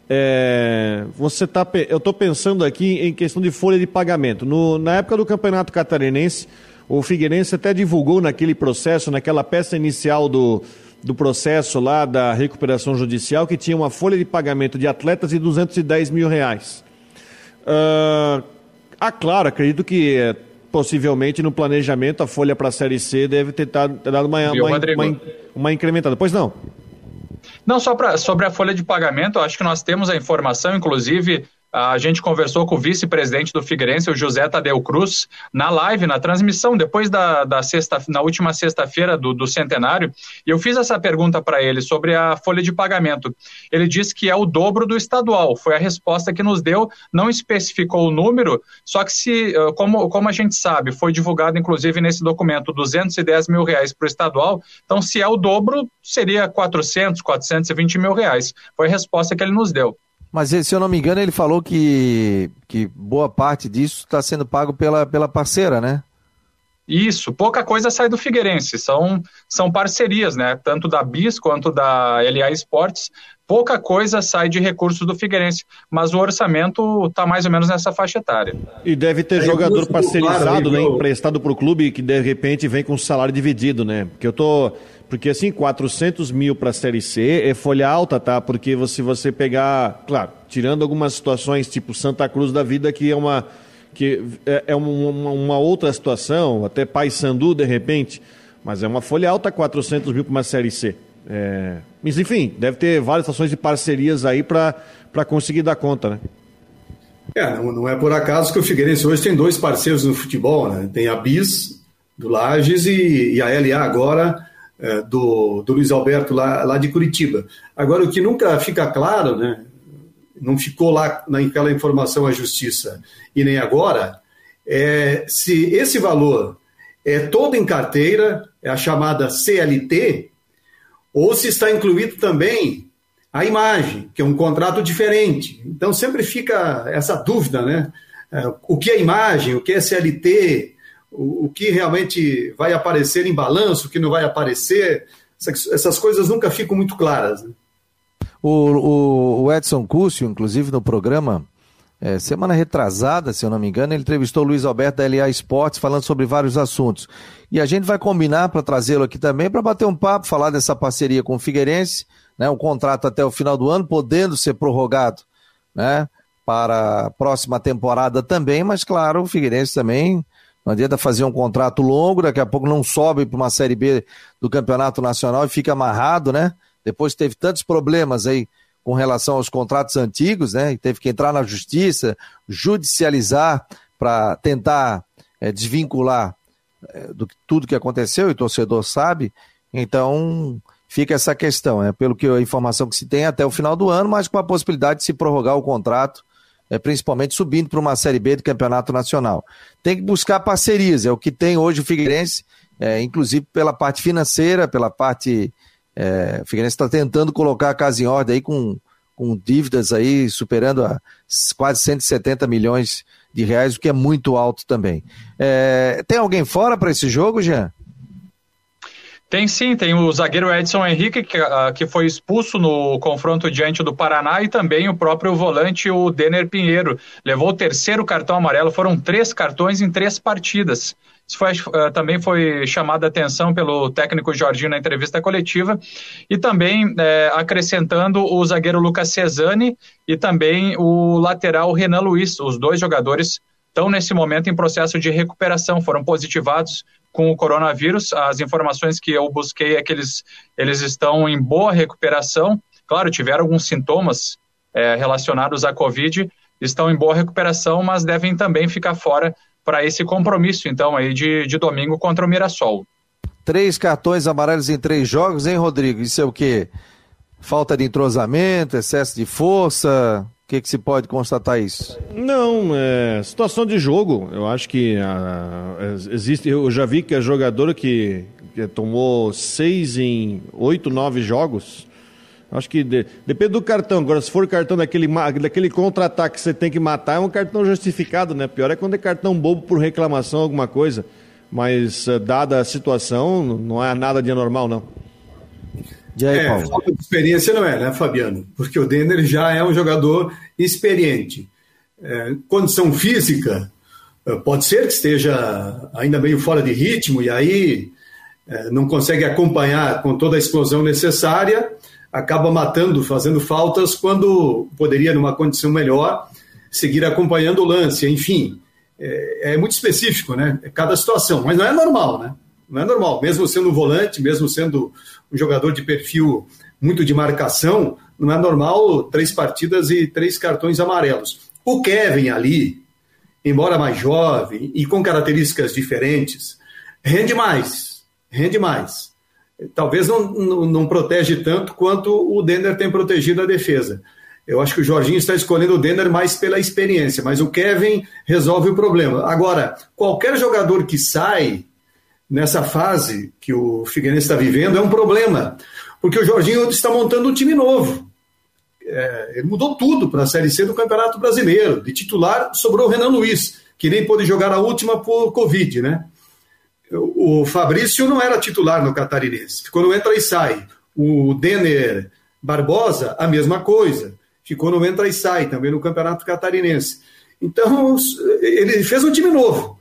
É, você tá, eu estou pensando aqui em questão de folha de pagamento. No, na época do Campeonato Catarinense, o Figueirense até divulgou naquele processo, naquela peça inicial do, do processo lá da recuperação judicial, que tinha uma folha de pagamento de atletas de 210 mil reais. Uh, ah, claro, acredito que possivelmente no planejamento a folha para a Série C deve ter dado, uma, uma, uma, uma incrementada. Pois não? Não, só pra, sobre a folha de pagamento, acho que nós temos a informação, inclusive a gente conversou com o vice-presidente do Figueirense, o José Tadeu Cruz, na live, na transmissão, depois da, da sexta, na última sexta-feira do, do, centenário, e eu fiz essa pergunta para ele sobre a folha de pagamento. Ele disse que é o dobro do estadual, foi a resposta que nos deu, não especificou o número, só que se, como, como a gente sabe, foi divulgado inclusive nesse documento 210 mil reais para o estadual, então se é o dobro, seria 400, 420 mil reais. Foi a resposta que ele nos deu. Mas se eu não me engano, ele falou que, que boa parte disso está sendo pago pela, pela parceira, né? Isso, pouca coisa sai do Figueirense, são, são parcerias, né? Tanto da BIS quanto da LA Esportes, pouca coisa sai de recursos do Figueirense, mas o orçamento está mais ou menos nessa faixa etária. E deve ter é jogador parcerizado, né? Emprestado para o clube que de repente vem com salário dividido, né? Porque eu tô porque assim, 400 mil para a Série C é folha alta, tá? Porque se você pegar, claro, tirando algumas situações tipo Santa Cruz da vida, que é uma, que é, é uma, uma, outra situação, até Paysandu de repente, mas é uma folha alta 400 mil para uma Série C. É... Mas enfim, deve ter várias situações de parcerias aí para conseguir dar conta, né? É, não, não, é por acaso que o Figueirense hoje tem dois parceiros no futebol, né? Tem a BIS, do Lages, e, e a LA agora é, do, do Luiz Alberto lá, lá de Curitiba. Agora, o que nunca fica claro, né, não ficou lá naquela informação à justiça e nem agora, é se esse valor é todo em carteira, é a chamada CLT, ou se está incluído também a imagem, que é um contrato diferente. Então sempre fica essa dúvida, né? É, o que é imagem, o que é CLT, o, o que realmente vai aparecer em balanço, o que não vai aparecer. Essas coisas nunca ficam muito claras. Né? O, o, Edson Cúcio, inclusive no programa, é, semana retrasada, se eu não me engano, ele entrevistou o Luiz Alberto da LA Esportes falando sobre vários assuntos. E a gente vai combinar para trazê-lo aqui também para bater um papo, falar dessa parceria com o Figueirense, né, um contrato até o final do ano, podendo ser prorrogado né, para a próxima temporada também, mas claro, o Figueirense também não adianta fazer um contrato longo, daqui a pouco não sobe para uma Série B do Campeonato Nacional e fica amarrado, né? Depois teve tantos problemas aí com relação aos contratos antigos, né? E teve que entrar na justiça, judicializar para tentar é, desvincular é, do tudo que aconteceu e o torcedor sabe. Então fica essa questão, né? Pelo que a informação que se tem até o final do ano, mas com a possibilidade de se prorrogar o contrato é, principalmente subindo para uma Série B do Campeonato Nacional. Tem que buscar parcerias, é o que tem hoje o Figueirense, é, inclusive pela parte financeira, pela parte. É, o Figueirense está tentando colocar a casa em ordem aí com, com dívidas aí superando a quase 170 milhões de reais, o que é muito alto também. É, tem alguém fora para esse jogo, Jean? Tem sim, tem o zagueiro Edson Henrique, que, uh, que foi expulso no confronto diante do Paraná, e também o próprio volante, o Denner Pinheiro. Levou o terceiro cartão amarelo, foram três cartões em três partidas. Isso foi, uh, também foi chamado a atenção pelo técnico Jorginho na entrevista coletiva. E também uh, acrescentando o zagueiro Lucas Cesani e também o lateral Renan Luiz, os dois jogadores estão nesse momento em processo de recuperação, foram positivados com o coronavírus. As informações que eu busquei é que eles, eles estão em boa recuperação. Claro, tiveram alguns sintomas é, relacionados à Covid, estão em boa recuperação, mas devem também ficar fora para esse compromisso, então, aí de, de domingo contra o Mirassol. Três cartões amarelos em três jogos, hein, Rodrigo? Isso é o quê? Falta de entrosamento, excesso de força? Que, que se pode constatar isso? Não, é situação de jogo. Eu acho que ah, existe. Eu já vi que a jogadora que, que tomou seis em oito, nove jogos. Acho que de, depende do cartão. Agora, se for cartão daquele, daquele contra-ataque que você tem que matar, é um cartão justificado, né? Pior é quando é cartão bobo por reclamação, alguma coisa. Mas, eh, dada a situação, não é nada de anormal, não. E aí, é, falta de experiência não é, né, Fabiano? Porque o Denner já é um jogador experiente. É, condição física, eh, pode ser que esteja ainda meio fora de ritmo e aí é, não consegue acompanhar com toda a explosão necessária, acaba matando, fazendo faltas, quando poderia, numa condição melhor, seguir acompanhando o lance. Enfim, é, é muito específico, né? É cada situação, mas não é normal, né? Não é normal, mesmo sendo volante, mesmo sendo um jogador de perfil muito de marcação, não é normal três partidas e três cartões amarelos. O Kevin ali, embora mais jovem e com características diferentes, rende mais, rende mais. Talvez não, não, não protege tanto quanto o Denner tem protegido a defesa. Eu acho que o Jorginho está escolhendo o Denner mais pela experiência, mas o Kevin resolve o problema. Agora, qualquer jogador que sai nessa fase que o Figueirense está vivendo é um problema, porque o Jorginho está montando um time novo. É, ele mudou tudo para a Série C do Campeonato Brasileiro. De titular sobrou o Renan Luiz, que nem pôde jogar a última por Covid, né? O Fabrício não era titular no Catarinense, ficou no entra e sai. O Denner Barbosa, a mesma coisa, ficou no entra e sai também no Campeonato Catarinense. Então, ele fez um time novo.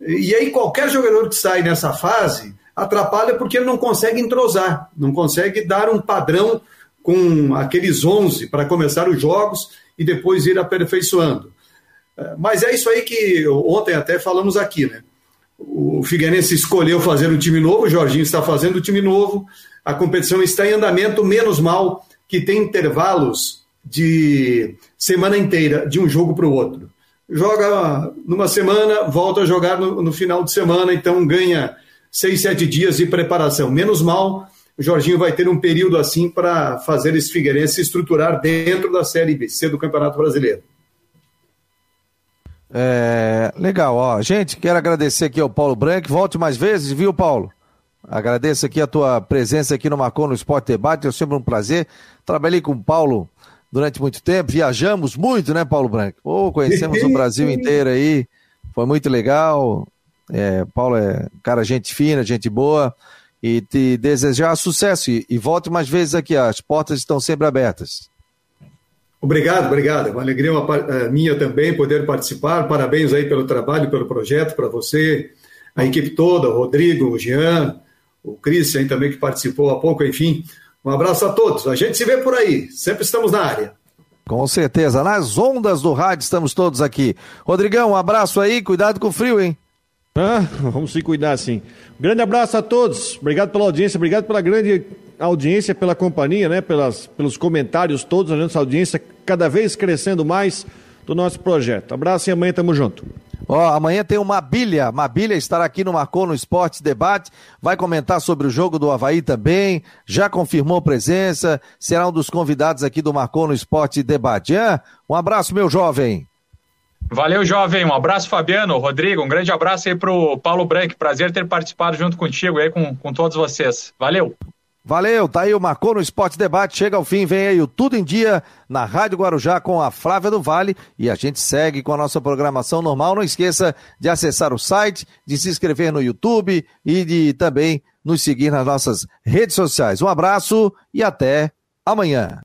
E aí qualquer jogador que sai nessa fase atrapalha porque ele não consegue entrosar, não consegue dar um padrão com aqueles 11 para começar os jogos e depois ir aperfeiçoando. É, mas é isso aí que ontem até falamos aqui, né? O Figueirense escolheu fazer um time novo, o Jorginho está fazendo um time novo, a competição está em andamento, menos mal que tem intervalos de semana inteira de um jogo para o outro joga numa semana, volta a jogar no, no, final de semana, então ganha seis, sete dias de preparação. Menos mal, o Jorginho vai ter um período assim para fazer esse Figueirense se estruturar dentro da Série B, C do Campeonato Brasileiro. É, legal, ó. Gente, quero agradecer aqui ao Paulo Branco. Volte mais vezes, viu, Paulo? Agradeço aqui a tua presença aqui no Marcou no Esporte Debate. É sempre um prazer. Trabalhei com o Paulo durante muito tempo, viajamos muito, né, Paulo Branco? Oh, conhecemos o Brasil inteiro aí, foi muito legal. É, Paulo é cara, gente fina, gente boa, e te desejar sucesso. E, e volte mais vezes aqui, as portas estão sempre abertas. Obrigado, obrigado. É uma alegria uma, é, minha também poder participar. Parabéns aí pelo trabalho, pelo projeto, para você, a equipe toda, o Rodrigo, o Jean, o Christian também que participou há pouco, enfim. Um abraço a todos. A gente se vê por aí. Sempre estamos na área. Com certeza. Nas ondas do rádio estamos todos aqui. Rodrigão, um abraço aí. Cuidado com o frio, hein? Ah, vamos se cuidar sim. grande abraço a todos. Obrigado pela audiência. Obrigado pela grande audiência, pela companhia, né? Pelas, pelos comentários todos. A nossa audiência cada vez crescendo mais do nosso projeto. Abraço e amanhã tamo junto. Ó, amanhã tem o Mabilha. Mabilha estará aqui no Marcou no Esporte Debate. Vai comentar sobre o jogo do Havaí também. Já confirmou presença. Será um dos convidados aqui do Marcou no Esporte Debate. Ah, um abraço, meu jovem. Valeu, jovem. Um abraço, Fabiano, Rodrigo. Um grande abraço aí pro Paulo Branco. Prazer ter participado junto contigo aí, com, com todos vocês. Valeu. Valeu, tá aí o Marcou no Esporte Debate, chega ao fim, vem aí o Tudo em Dia na Rádio Guarujá com a Flávia do Vale e a gente segue com a nossa programação normal. Não esqueça de acessar o site, de se inscrever no YouTube e de também nos seguir nas nossas redes sociais. Um abraço e até amanhã.